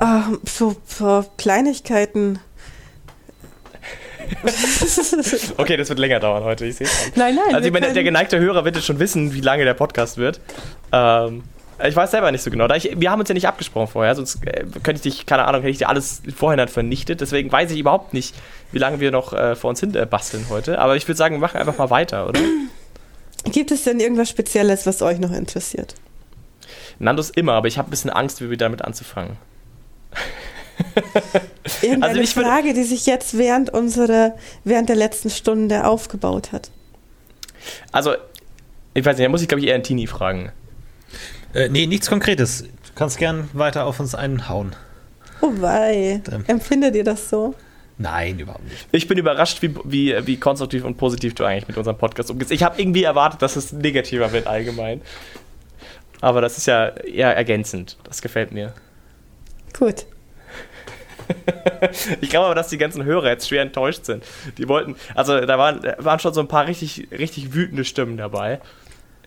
Uh, so, so Kleinigkeiten. okay, das wird länger dauern heute, ich sehe Nein, nein. Also ich meine, der geneigte Hörer wird jetzt schon wissen, wie lange der Podcast wird. Ähm, ich weiß selber nicht so genau. Ich, wir haben uns ja nicht abgesprochen vorher, sonst äh, könnte ich dich, keine Ahnung, hätte ich dir alles vorhin vernichtet. Deswegen weiß ich überhaupt nicht, wie lange wir noch äh, vor uns hin äh, basteln heute. Aber ich würde sagen, wir machen einfach mal weiter, oder? Gibt es denn irgendwas Spezielles, was euch noch interessiert? Nandos immer, aber ich habe ein bisschen Angst, wie wir damit anzufangen. Irgendeine also Frage, die sich jetzt während unserer, während der letzten Stunde aufgebaut hat. Also, ich weiß nicht, da muss ich glaube ich eher einen Tini fragen. Äh, nee, nichts Konkretes. Du kannst gern weiter auf uns einhauen. Oh wei. Ähm. Empfindet ihr das so? Nein, überhaupt nicht. Ich bin überrascht, wie, wie, wie konstruktiv und positiv du eigentlich mit unserem Podcast umgehst. Ich habe irgendwie erwartet, dass es negativer wird allgemein. Aber das ist ja eher ergänzend. Das gefällt mir. Gut. ich glaube aber, dass die ganzen Hörer jetzt schwer enttäuscht sind. Die wollten, also da waren, waren schon so ein paar richtig, richtig wütende Stimmen dabei.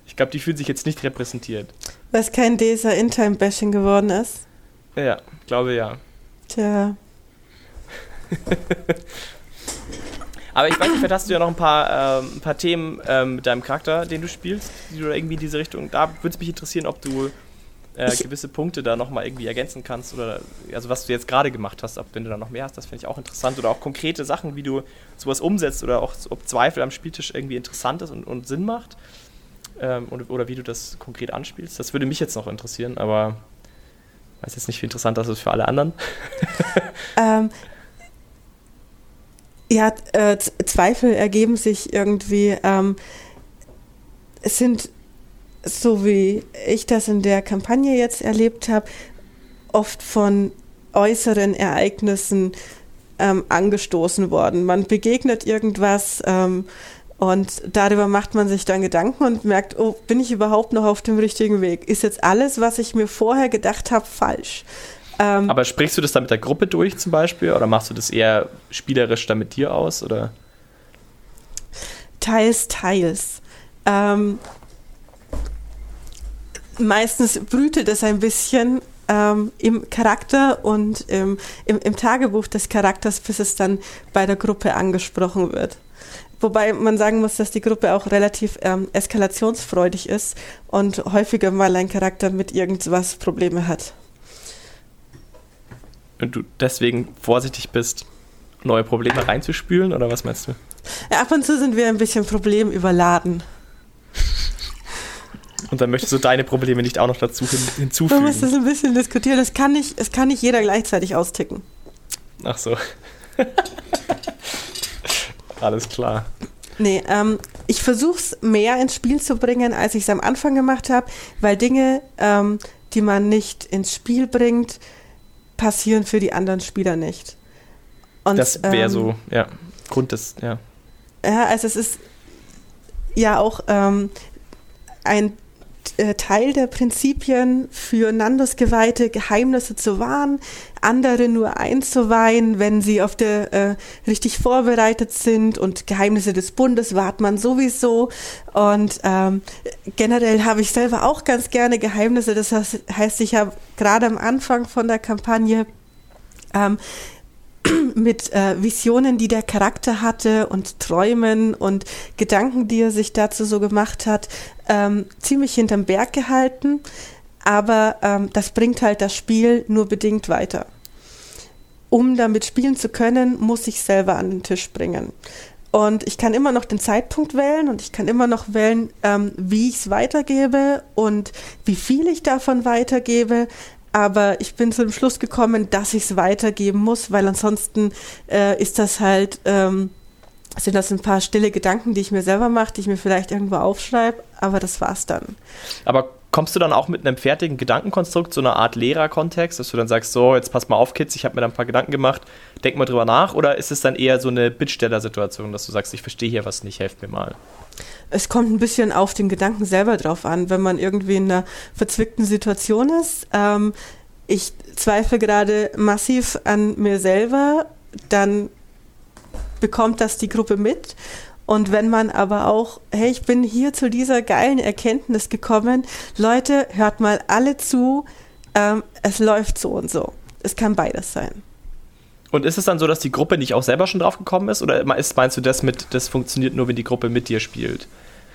Ich glaube, die fühlen sich jetzt nicht repräsentiert. Weil es kein DSA In-Time-Bashing geworden ist? Ja, glaube ja. Tja. Aber ich weiß nicht, vielleicht hast du ja noch ein paar, ähm, ein paar Themen ähm, mit deinem Charakter, den du spielst, die du irgendwie in diese Richtung. Da würde es mich interessieren, ob du äh, gewisse Punkte da nochmal irgendwie ergänzen kannst oder also was du jetzt gerade gemacht hast, ob wenn du da noch mehr hast, das finde ich auch interessant. Oder auch konkrete Sachen, wie du sowas umsetzt oder auch ob Zweifel am Spieltisch irgendwie interessant ist und, und Sinn macht. Ähm, oder, oder wie du das konkret anspielst. Das würde mich jetzt noch interessieren, aber ich weiß jetzt nicht, wie interessant das ist für alle anderen. ähm, ja, äh, Zweifel ergeben sich irgendwie. Ähm, es sind, so wie ich das in der Kampagne jetzt erlebt habe, oft von äußeren Ereignissen ähm, angestoßen worden. Man begegnet irgendwas ähm, und darüber macht man sich dann Gedanken und merkt, oh, bin ich überhaupt noch auf dem richtigen Weg? Ist jetzt alles, was ich mir vorher gedacht habe, falsch? Ähm, Aber sprichst du das dann mit der Gruppe durch zum Beispiel oder machst du das eher spielerisch dann mit dir aus? Oder? Teils, teils. Ähm, meistens brütet es ein bisschen ähm, im Charakter und im, im, im, Tagebuch des Charakters, bis es dann bei der Gruppe angesprochen wird. Wobei man sagen muss, dass die Gruppe auch relativ ähm, eskalationsfreudig ist und häufiger mal ein Charakter mit irgendwas Probleme hat und du deswegen vorsichtig bist, neue Probleme reinzuspülen oder was meinst du? Ja, ab und zu sind wir ein bisschen problemüberladen. Und dann möchtest du deine Probleme nicht auch noch dazu hin hinzufügen. Man muss das ein bisschen diskutieren. Das kann nicht, es kann nicht jeder gleichzeitig austicken. Ach so. Alles klar. Nee, ähm, ich versuche es mehr ins Spiel zu bringen, als ich es am Anfang gemacht habe, weil Dinge, ähm, die man nicht ins Spiel bringt, passieren für die anderen Spieler nicht. Und, das wäre ähm, so, ja, Grund des, ja. Ja, also es ist ja auch ähm, ein Teil der Prinzipien für Nandos Geweihte, Geheimnisse zu wahren, andere nur einzuweihen, wenn sie auf der äh, richtig vorbereitet sind und Geheimnisse des Bundes wahrt man sowieso. Und ähm, generell habe ich selber auch ganz gerne Geheimnisse. Das heißt, ich habe gerade am Anfang von der Kampagne ähm, mit äh, Visionen, die der Charakter hatte und Träumen und Gedanken, die er sich dazu so gemacht hat, ähm, ziemlich hinterm Berg gehalten. Aber ähm, das bringt halt das Spiel nur bedingt weiter. Um damit spielen zu können, muss ich selber an den Tisch bringen. Und ich kann immer noch den Zeitpunkt wählen und ich kann immer noch wählen, ähm, wie ich es weitergebe und wie viel ich davon weitergebe. Aber ich bin zu dem Schluss gekommen, dass ich es weitergeben muss, weil ansonsten äh, ist das halt, ähm, sind das ein paar stille Gedanken, die ich mir selber mache, die ich mir vielleicht irgendwo aufschreibe, aber das war's dann. Aber kommst du dann auch mit einem fertigen Gedankenkonstrukt, so einer Art Lehrerkontext, dass du dann sagst, so, jetzt pass mal auf, Kids, ich habe mir da ein paar Gedanken gemacht, denk mal drüber nach, oder ist es dann eher so eine Bittsteller-Situation, dass du sagst, ich verstehe hier was nicht, helft mir mal? Es kommt ein bisschen auf den Gedanken selber drauf an, wenn man irgendwie in einer verzwickten Situation ist. Ähm, ich zweifle gerade massiv an mir selber, dann bekommt das die Gruppe mit und wenn man aber auch, hey, ich bin hier zu dieser geilen Erkenntnis gekommen, Leute, hört mal alle zu, ähm, es läuft so und so. Es kann beides sein. Und ist es dann so, dass die Gruppe nicht auch selber schon drauf gekommen ist? Oder meinst du das mit, das funktioniert nur, wenn die Gruppe mit dir spielt?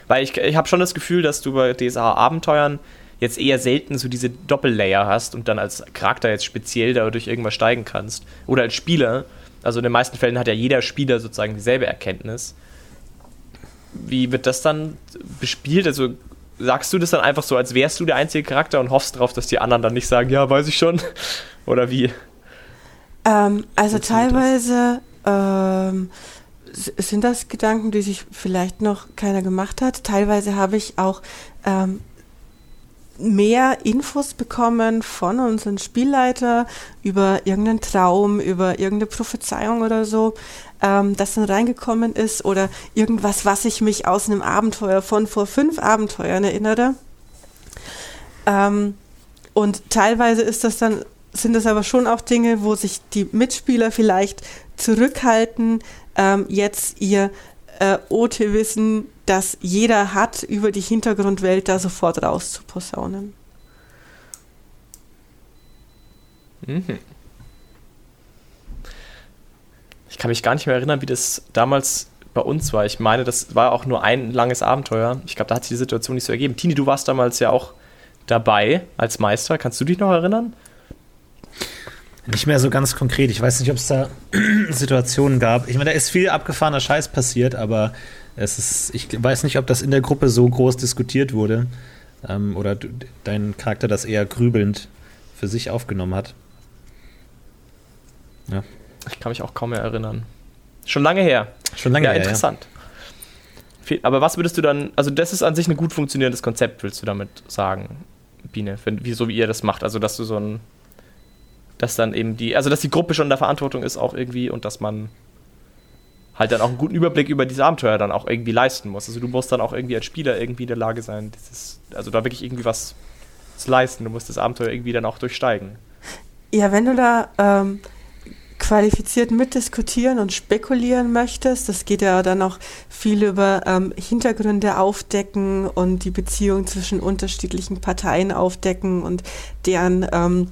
Weil ich, ich habe schon das Gefühl, dass du bei DSA-Abenteuern jetzt eher selten so diese Doppellayer hast und dann als Charakter jetzt speziell dadurch irgendwas steigen kannst. Oder als Spieler. Also in den meisten Fällen hat ja jeder Spieler sozusagen dieselbe Erkenntnis wie wird das dann bespielt? Also sagst du das dann einfach so, als wärst du der einzige Charakter und hoffst darauf, dass die anderen dann nicht sagen, ja, weiß ich schon? Oder wie? Ähm, also teilweise ähm, sind das Gedanken, die sich vielleicht noch keiner gemacht hat. Teilweise habe ich auch ähm, mehr Infos bekommen von unserem Spielleiter über irgendeinen Traum, über irgendeine Prophezeiung oder so, ähm, das dann reingekommen ist oder irgendwas, was ich mich aus einem Abenteuer von vor fünf Abenteuern erinnere. Ähm, und teilweise ist das dann, sind das aber schon auch Dinge, wo sich die Mitspieler vielleicht zurückhalten, ähm, jetzt ihr äh, OT-Wissen, das jeder hat, über die Hintergrundwelt da sofort rauszuposaunen. Mhm. Ich kann mich gar nicht mehr erinnern, wie das damals bei uns war. Ich meine, das war auch nur ein langes Abenteuer. Ich glaube, da hat sich die Situation nicht so ergeben. Tini, du warst damals ja auch dabei als Meister. Kannst du dich noch erinnern? Nicht mehr so ganz konkret. Ich weiß nicht, ob es da Situationen gab. Ich meine, da ist viel abgefahrener Scheiß passiert, aber es ist, ich weiß nicht, ob das in der Gruppe so groß diskutiert wurde ähm, oder du, dein Charakter das eher grübelnd für sich aufgenommen hat. Ja. Ich kann mich auch kaum mehr erinnern. Schon lange her. Schon lange ja, her. Interessant. Ja. Aber was würdest du dann, also das ist an sich ein gut funktionierendes Konzept, willst du damit sagen, Biene, wie, so wie ihr das macht? Also, dass du so ein dass dann eben die, also dass die Gruppe schon in der Verantwortung ist auch irgendwie und dass man halt dann auch einen guten Überblick über diese Abenteuer dann auch irgendwie leisten muss. Also du musst dann auch irgendwie als Spieler irgendwie in der Lage sein, dieses, also da wirklich irgendwie was zu leisten. Du musst das Abenteuer irgendwie dann auch durchsteigen. Ja, wenn du da ähm, qualifiziert mitdiskutieren und spekulieren möchtest, das geht ja dann auch viel über ähm, Hintergründe aufdecken und die Beziehung zwischen unterschiedlichen Parteien aufdecken und deren ähm,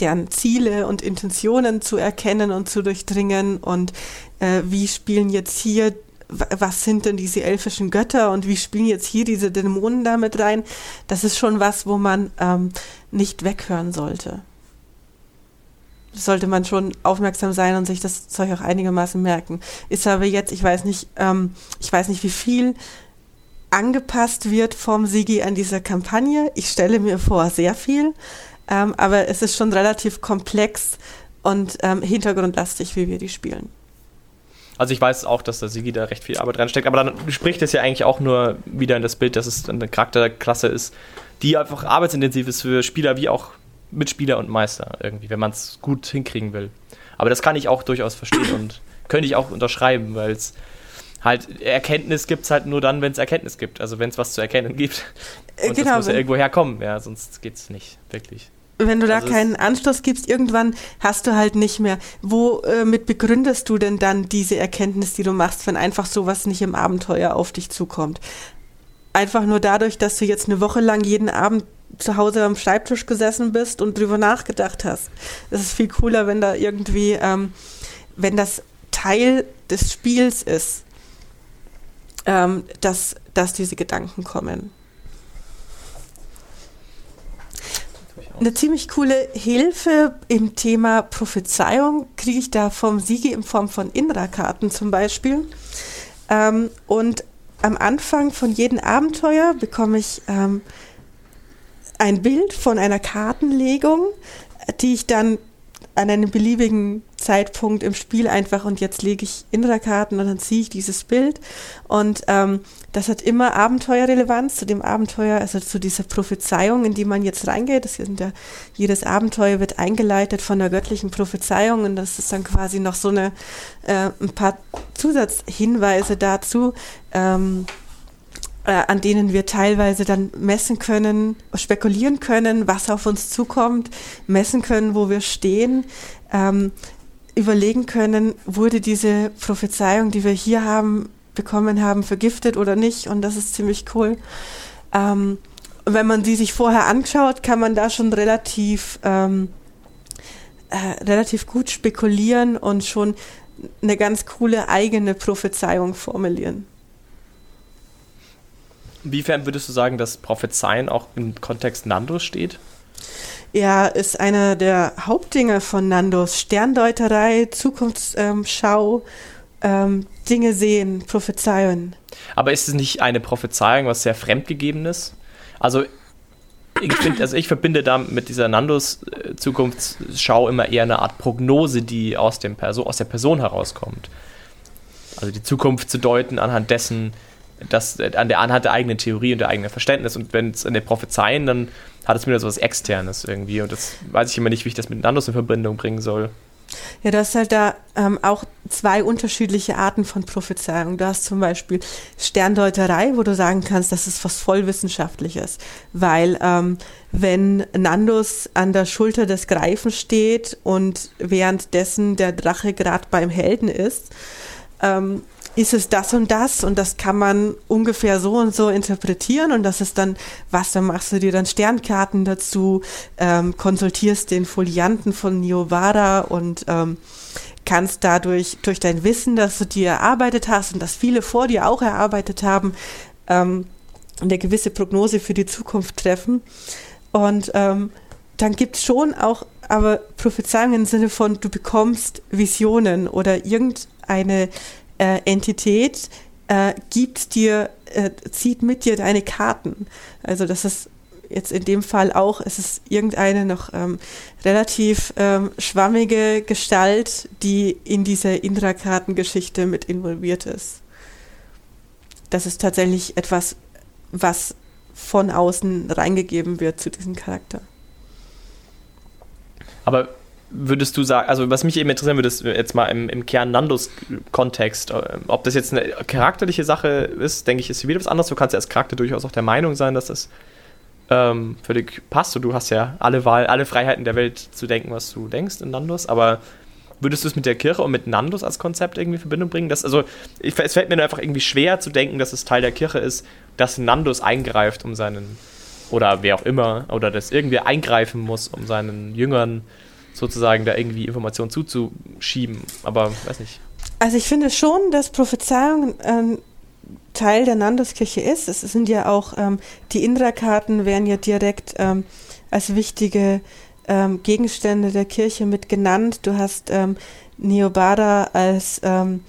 deren Ziele und Intentionen zu erkennen und zu durchdringen und äh, wie spielen jetzt hier was sind denn diese elfischen Götter und wie spielen jetzt hier diese Dämonen damit rein? Das ist schon was, wo man ähm, nicht weghören sollte. Sollte man schon aufmerksam sein und sich das Zeug auch einigermaßen merken. Ist aber jetzt, ich weiß nicht, ähm, ich weiß nicht, wie viel angepasst wird vom Sigi an dieser Kampagne. Ich stelle mir vor, sehr viel. Ähm, aber es ist schon relativ komplex und ähm, hintergrundlastig, wie wir die spielen. Also ich weiß auch, dass der Sigi da recht viel Arbeit reinsteckt, aber dann spricht es ja eigentlich auch nur wieder in das Bild, dass es eine Charakterklasse ist, die einfach arbeitsintensiv ist für Spieler wie auch Mitspieler und Meister irgendwie, wenn man es gut hinkriegen will. Aber das kann ich auch durchaus verstehen und könnte ich auch unterschreiben, weil es halt Erkenntnis gibt es halt nur dann, wenn es Erkenntnis gibt. Also wenn es was zu erkennen gibt. Äh, und genau, das muss ja irgendwo herkommen, ja, sonst geht es nicht, wirklich wenn du da also keinen Anschluss gibst, irgendwann hast du halt nicht mehr. Womit äh, begründest du denn dann diese Erkenntnis, die du machst, wenn einfach sowas nicht im Abenteuer auf dich zukommt? Einfach nur dadurch, dass du jetzt eine Woche lang jeden Abend zu Hause am Schreibtisch gesessen bist und drüber nachgedacht hast. Es ist viel cooler, wenn da irgendwie, ähm, wenn das Teil des Spiels ist, ähm, dass, dass diese Gedanken kommen. Eine ziemlich coole Hilfe im Thema Prophezeiung kriege ich da vom Sigi in Form von Indra-Karten zum Beispiel. Ähm, und am Anfang von jedem Abenteuer bekomme ich ähm, ein Bild von einer Kartenlegung, die ich dann an einem beliebigen Zeitpunkt im Spiel einfach und jetzt lege ich Intra-Karten und dann ziehe ich dieses Bild und ähm, das hat immer Abenteuerrelevanz zu dem Abenteuer, also zu dieser Prophezeiung, in die man jetzt reingeht. Das sind ja, jedes Abenteuer wird eingeleitet von der göttlichen Prophezeiung und das ist dann quasi noch so eine äh, ein paar Zusatzhinweise dazu. Ähm, äh, an denen wir teilweise dann messen können, spekulieren können, was auf uns zukommt, messen können, wo wir stehen, ähm, überlegen können, wurde diese Prophezeiung, die wir hier haben, bekommen haben, vergiftet oder nicht. Und das ist ziemlich cool. Ähm, wenn man die sich vorher anschaut, kann man da schon relativ, ähm, äh, relativ gut spekulieren und schon eine ganz coole eigene Prophezeiung formulieren. Inwiefern würdest du sagen, dass Prophezeien auch im Kontext Nandos steht? Ja, ist einer der Hauptdinge von Nandos. Sterndeuterei, Zukunftsschau, ähm, Dinge sehen, prophezeien. Aber ist es nicht eine Prophezeiung, was sehr fremdgegebenes? Also ich, find, also ich verbinde da mit dieser Nandos äh, Zukunftsschau immer eher eine Art Prognose, die aus, dem Perso aus der Person herauskommt. Also die Zukunft zu deuten anhand dessen, das äh, an der anhand der eigenen Theorie und der eigenen Verständnis. Und wenn es an der Prophezeien, dann hat es wieder so was Externes irgendwie. Und das weiß ich immer nicht, wie ich das mit Nandos in Verbindung bringen soll. Ja, du hast halt da ähm, auch zwei unterschiedliche Arten von Prophezeiung. Du hast zum Beispiel Sterndeuterei, wo du sagen kannst, das ist was voll Wissenschaftliches. Weil ähm, wenn Nandus an der Schulter des Greifen steht und währenddessen der Drache gerade beim Helden ist, ähm, ist es das und das und das kann man ungefähr so und so interpretieren und das ist dann, was, dann machst du dir dann Sternkarten dazu, ähm, konsultierst den Folianten von Niovara und ähm, kannst dadurch, durch dein Wissen, das du dir erarbeitet hast und das viele vor dir auch erarbeitet haben, ähm, eine gewisse Prognose für die Zukunft treffen. Und ähm, dann gibt es schon auch aber Prophezeiungen im Sinne von, du bekommst Visionen oder irgendeine äh, Entität äh, gibt dir, äh, zieht mit dir deine Karten. Also das ist jetzt in dem Fall auch, es ist irgendeine noch ähm, relativ ähm, schwammige Gestalt, die in diese Indra-Kartengeschichte mit involviert ist. Das ist tatsächlich etwas, was von außen reingegeben wird zu diesem Charakter. Aber würdest du sagen, also was mich eben interessieren würde, ist jetzt mal im, im Kern Nandos-Kontext, äh, ob das jetzt eine charakterliche Sache ist, denke ich, ist wieder was anderes. Du kannst ja als Charakter durchaus auch der Meinung sein, dass das ähm, völlig passt und du hast ja alle Wahl, alle Freiheiten der Welt zu denken, was du denkst in Nandos, aber würdest du es mit der Kirche und mit Nandos als Konzept irgendwie in Verbindung bringen? Dass, also, ich, es fällt mir einfach irgendwie schwer zu denken, dass es Teil der Kirche ist, dass Nandos eingreift, um seinen, oder wer auch immer, oder dass irgendwer eingreifen muss, um seinen Jüngern sozusagen da irgendwie Informationen zuzuschieben. Aber weiß nicht. Also ich finde schon, dass Prophezeiung ein Teil der Nandoskirche ist. Es sind ja auch ähm, die Indra-Karten werden ja direkt ähm, als wichtige ähm, Gegenstände der Kirche mit genannt. Du hast ähm, Neobada als ähm,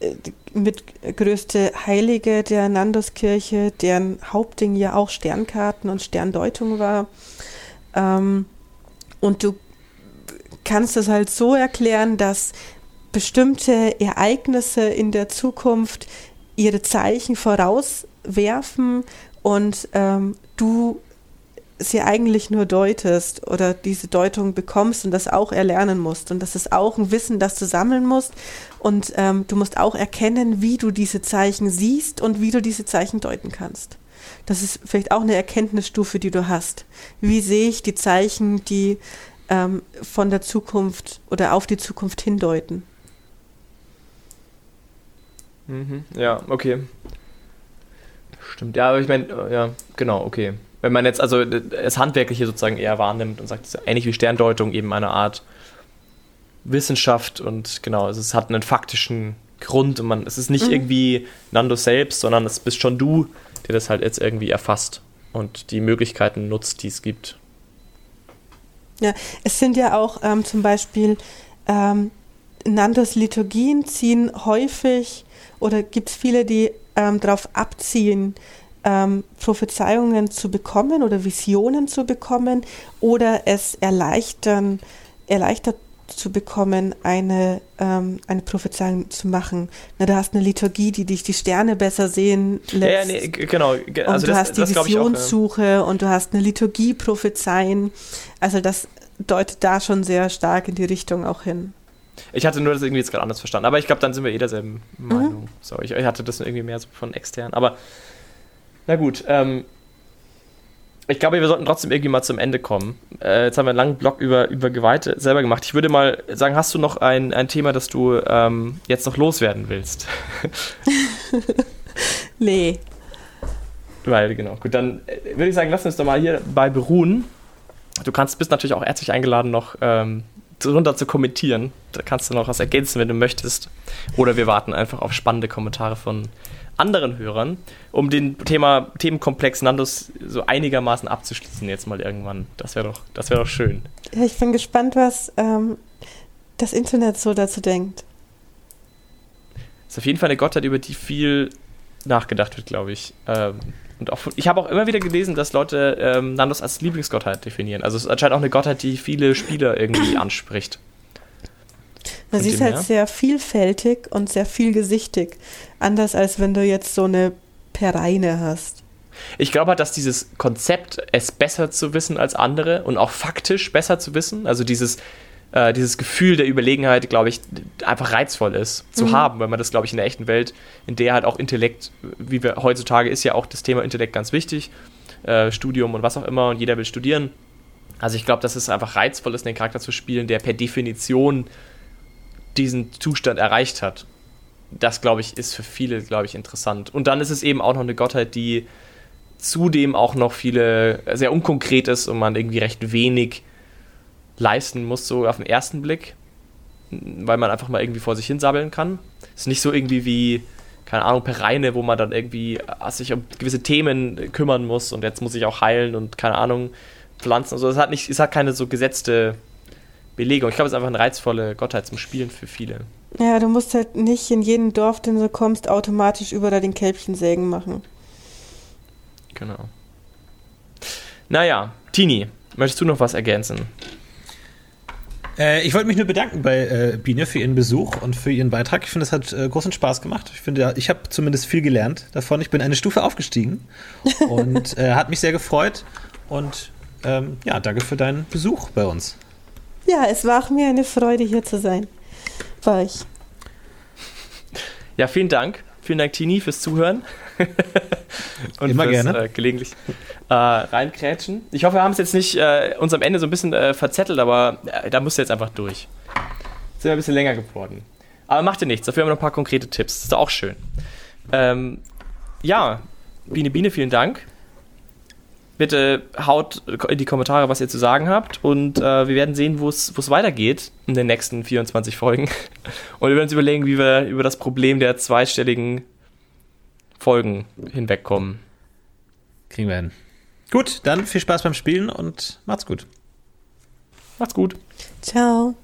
äh, mit größte Heilige der Nandoskirche, deren Hauptding ja auch Sternkarten und Sterndeutung war. Ähm, und du kannst es halt so erklären, dass bestimmte Ereignisse in der Zukunft ihre Zeichen vorauswerfen und ähm, du sie eigentlich nur deutest oder diese Deutung bekommst und das auch erlernen musst. Und das ist auch ein Wissen, das du sammeln musst. Und ähm, du musst auch erkennen, wie du diese Zeichen siehst und wie du diese Zeichen deuten kannst. Das ist vielleicht auch eine Erkenntnisstufe, die du hast. Wie sehe ich die Zeichen, die ähm, von der Zukunft oder auf die Zukunft hindeuten. Mhm, ja, okay. Stimmt, ja, aber ich meine, äh, ja, genau, okay. Wenn man jetzt also das Handwerkliche sozusagen eher wahrnimmt und sagt, ähnlich wie Sterndeutung, eben eine Art Wissenschaft und genau, also es hat einen faktischen Grund und man, es ist nicht mhm. irgendwie Nando selbst, sondern es bist schon du, der das halt jetzt irgendwie erfasst und die Möglichkeiten nutzt, die es gibt. Ja, es sind ja auch ähm, zum Beispiel ähm, Nandos Liturgien ziehen häufig oder gibt es viele, die ähm, darauf abzielen, ähm, Prophezeiungen zu bekommen oder Visionen zu bekommen oder es erleichtern, erleichtert zu bekommen, eine, ähm, eine Prophezeiung zu machen. Na, du hast eine Liturgie, die dich die Sterne besser sehen lässt. Ja, ja nee, genau. Also und das, du hast die das, Visionssuche ja. und du hast eine Liturgie prophezeien. Also das deutet da schon sehr stark in die Richtung auch hin. Ich hatte nur das irgendwie jetzt gerade anders verstanden. Aber ich glaube, dann sind wir eh derselben Meinung. Mhm. So, ich, ich, hatte das irgendwie mehr so von extern. Aber na gut, ähm, ich glaube, wir sollten trotzdem irgendwie mal zum Ende kommen. Äh, jetzt haben wir einen langen Blog über, über Geweihte selber gemacht. Ich würde mal sagen, hast du noch ein, ein Thema, das du ähm, jetzt noch loswerden willst? nee. Weil, genau. Gut, dann äh, würde ich sagen, lass uns doch mal hier bei beruhen. Du kannst, bist natürlich auch herzlich eingeladen, noch ähm, drunter zu kommentieren. Da kannst du noch was ergänzen, wenn du möchtest. Oder wir warten einfach auf spannende Kommentare von anderen Hörern, um den Thema, Themenkomplex Nandos so einigermaßen abzuschließen jetzt mal irgendwann. Das wäre doch, das doch schön. Ja, ich bin gespannt, was ähm, das Internet so dazu denkt. Das ist auf jeden Fall eine Gottheit, über die viel nachgedacht wird, glaube ich. Ähm, und auch, ich habe auch immer wieder gelesen, dass Leute ähm, Nandos als Lieblingsgottheit definieren. Also es ist anscheinend auch eine Gottheit, die viele Spieler irgendwie anspricht. Na, sie ist halt sehr vielfältig und sehr vielgesichtig. Anders als wenn du jetzt so eine Pereine hast. Ich glaube halt, dass dieses Konzept, es besser zu wissen als andere und auch faktisch besser zu wissen, also dieses, äh, dieses Gefühl der Überlegenheit, glaube ich, einfach reizvoll ist zu mhm. haben, weil man das, glaube ich, in der echten Welt, in der halt auch Intellekt, wie wir heutzutage ist ja auch das Thema Intellekt ganz wichtig, äh, Studium und was auch immer und jeder will studieren. Also ich glaube, dass es einfach reizvoll ist, den Charakter zu spielen, der per Definition diesen Zustand erreicht hat. Das, glaube ich, ist für viele, glaube ich, interessant. Und dann ist es eben auch noch eine Gottheit, die zudem auch noch viele, sehr unkonkret ist und man irgendwie recht wenig leisten muss, so auf den ersten Blick, weil man einfach mal irgendwie vor sich hin sabbeln kann. Es ist nicht so irgendwie wie, keine Ahnung, Pereine, wo man dann irgendwie äh, sich um gewisse Themen kümmern muss und jetzt muss ich auch heilen und keine Ahnung, Pflanzen. Also es hat nicht, es hat keine so gesetzte Belegung. Ich glaube, es ist einfach eine reizvolle Gottheit zum Spielen für viele. Ja, du musst halt nicht in jedem Dorf, den du kommst, automatisch über da den Kälbchensägen machen. Genau. Naja, Tini, möchtest du noch was ergänzen? Äh, ich wollte mich nur bedanken bei äh, Biene für ihren Besuch und für ihren Beitrag. Ich finde, es hat äh, großen Spaß gemacht. Ich finde, ich habe zumindest viel gelernt davon. Ich bin eine Stufe aufgestiegen und äh, hat mich sehr gefreut. Und ähm, ja, danke für deinen Besuch bei uns. Ja, es war auch mir eine Freude, hier zu sein. Bei euch. Ja, vielen Dank. Vielen Dank, Tini, fürs Zuhören. und Immer fürs, gerne. Äh, gelegentlich äh, reinkrätschen. Ich hoffe, wir haben es jetzt nicht äh, uns am Ende so ein bisschen äh, verzettelt, aber äh, da musst du jetzt einfach durch. Sind wir ein bisschen länger geworden. Aber macht dir nichts, dafür haben wir noch ein paar konkrete Tipps. Das ist auch schön. Ähm, ja, Biene Biene, vielen Dank. Bitte haut in die Kommentare, was ihr zu sagen habt. Und äh, wir werden sehen, wo es weitergeht in den nächsten 24 Folgen. Und wir werden uns überlegen, wie wir über das Problem der zweistelligen Folgen hinwegkommen. Kriegen wir hin. Gut, dann viel Spaß beim Spielen und macht's gut. Macht's gut. Ciao.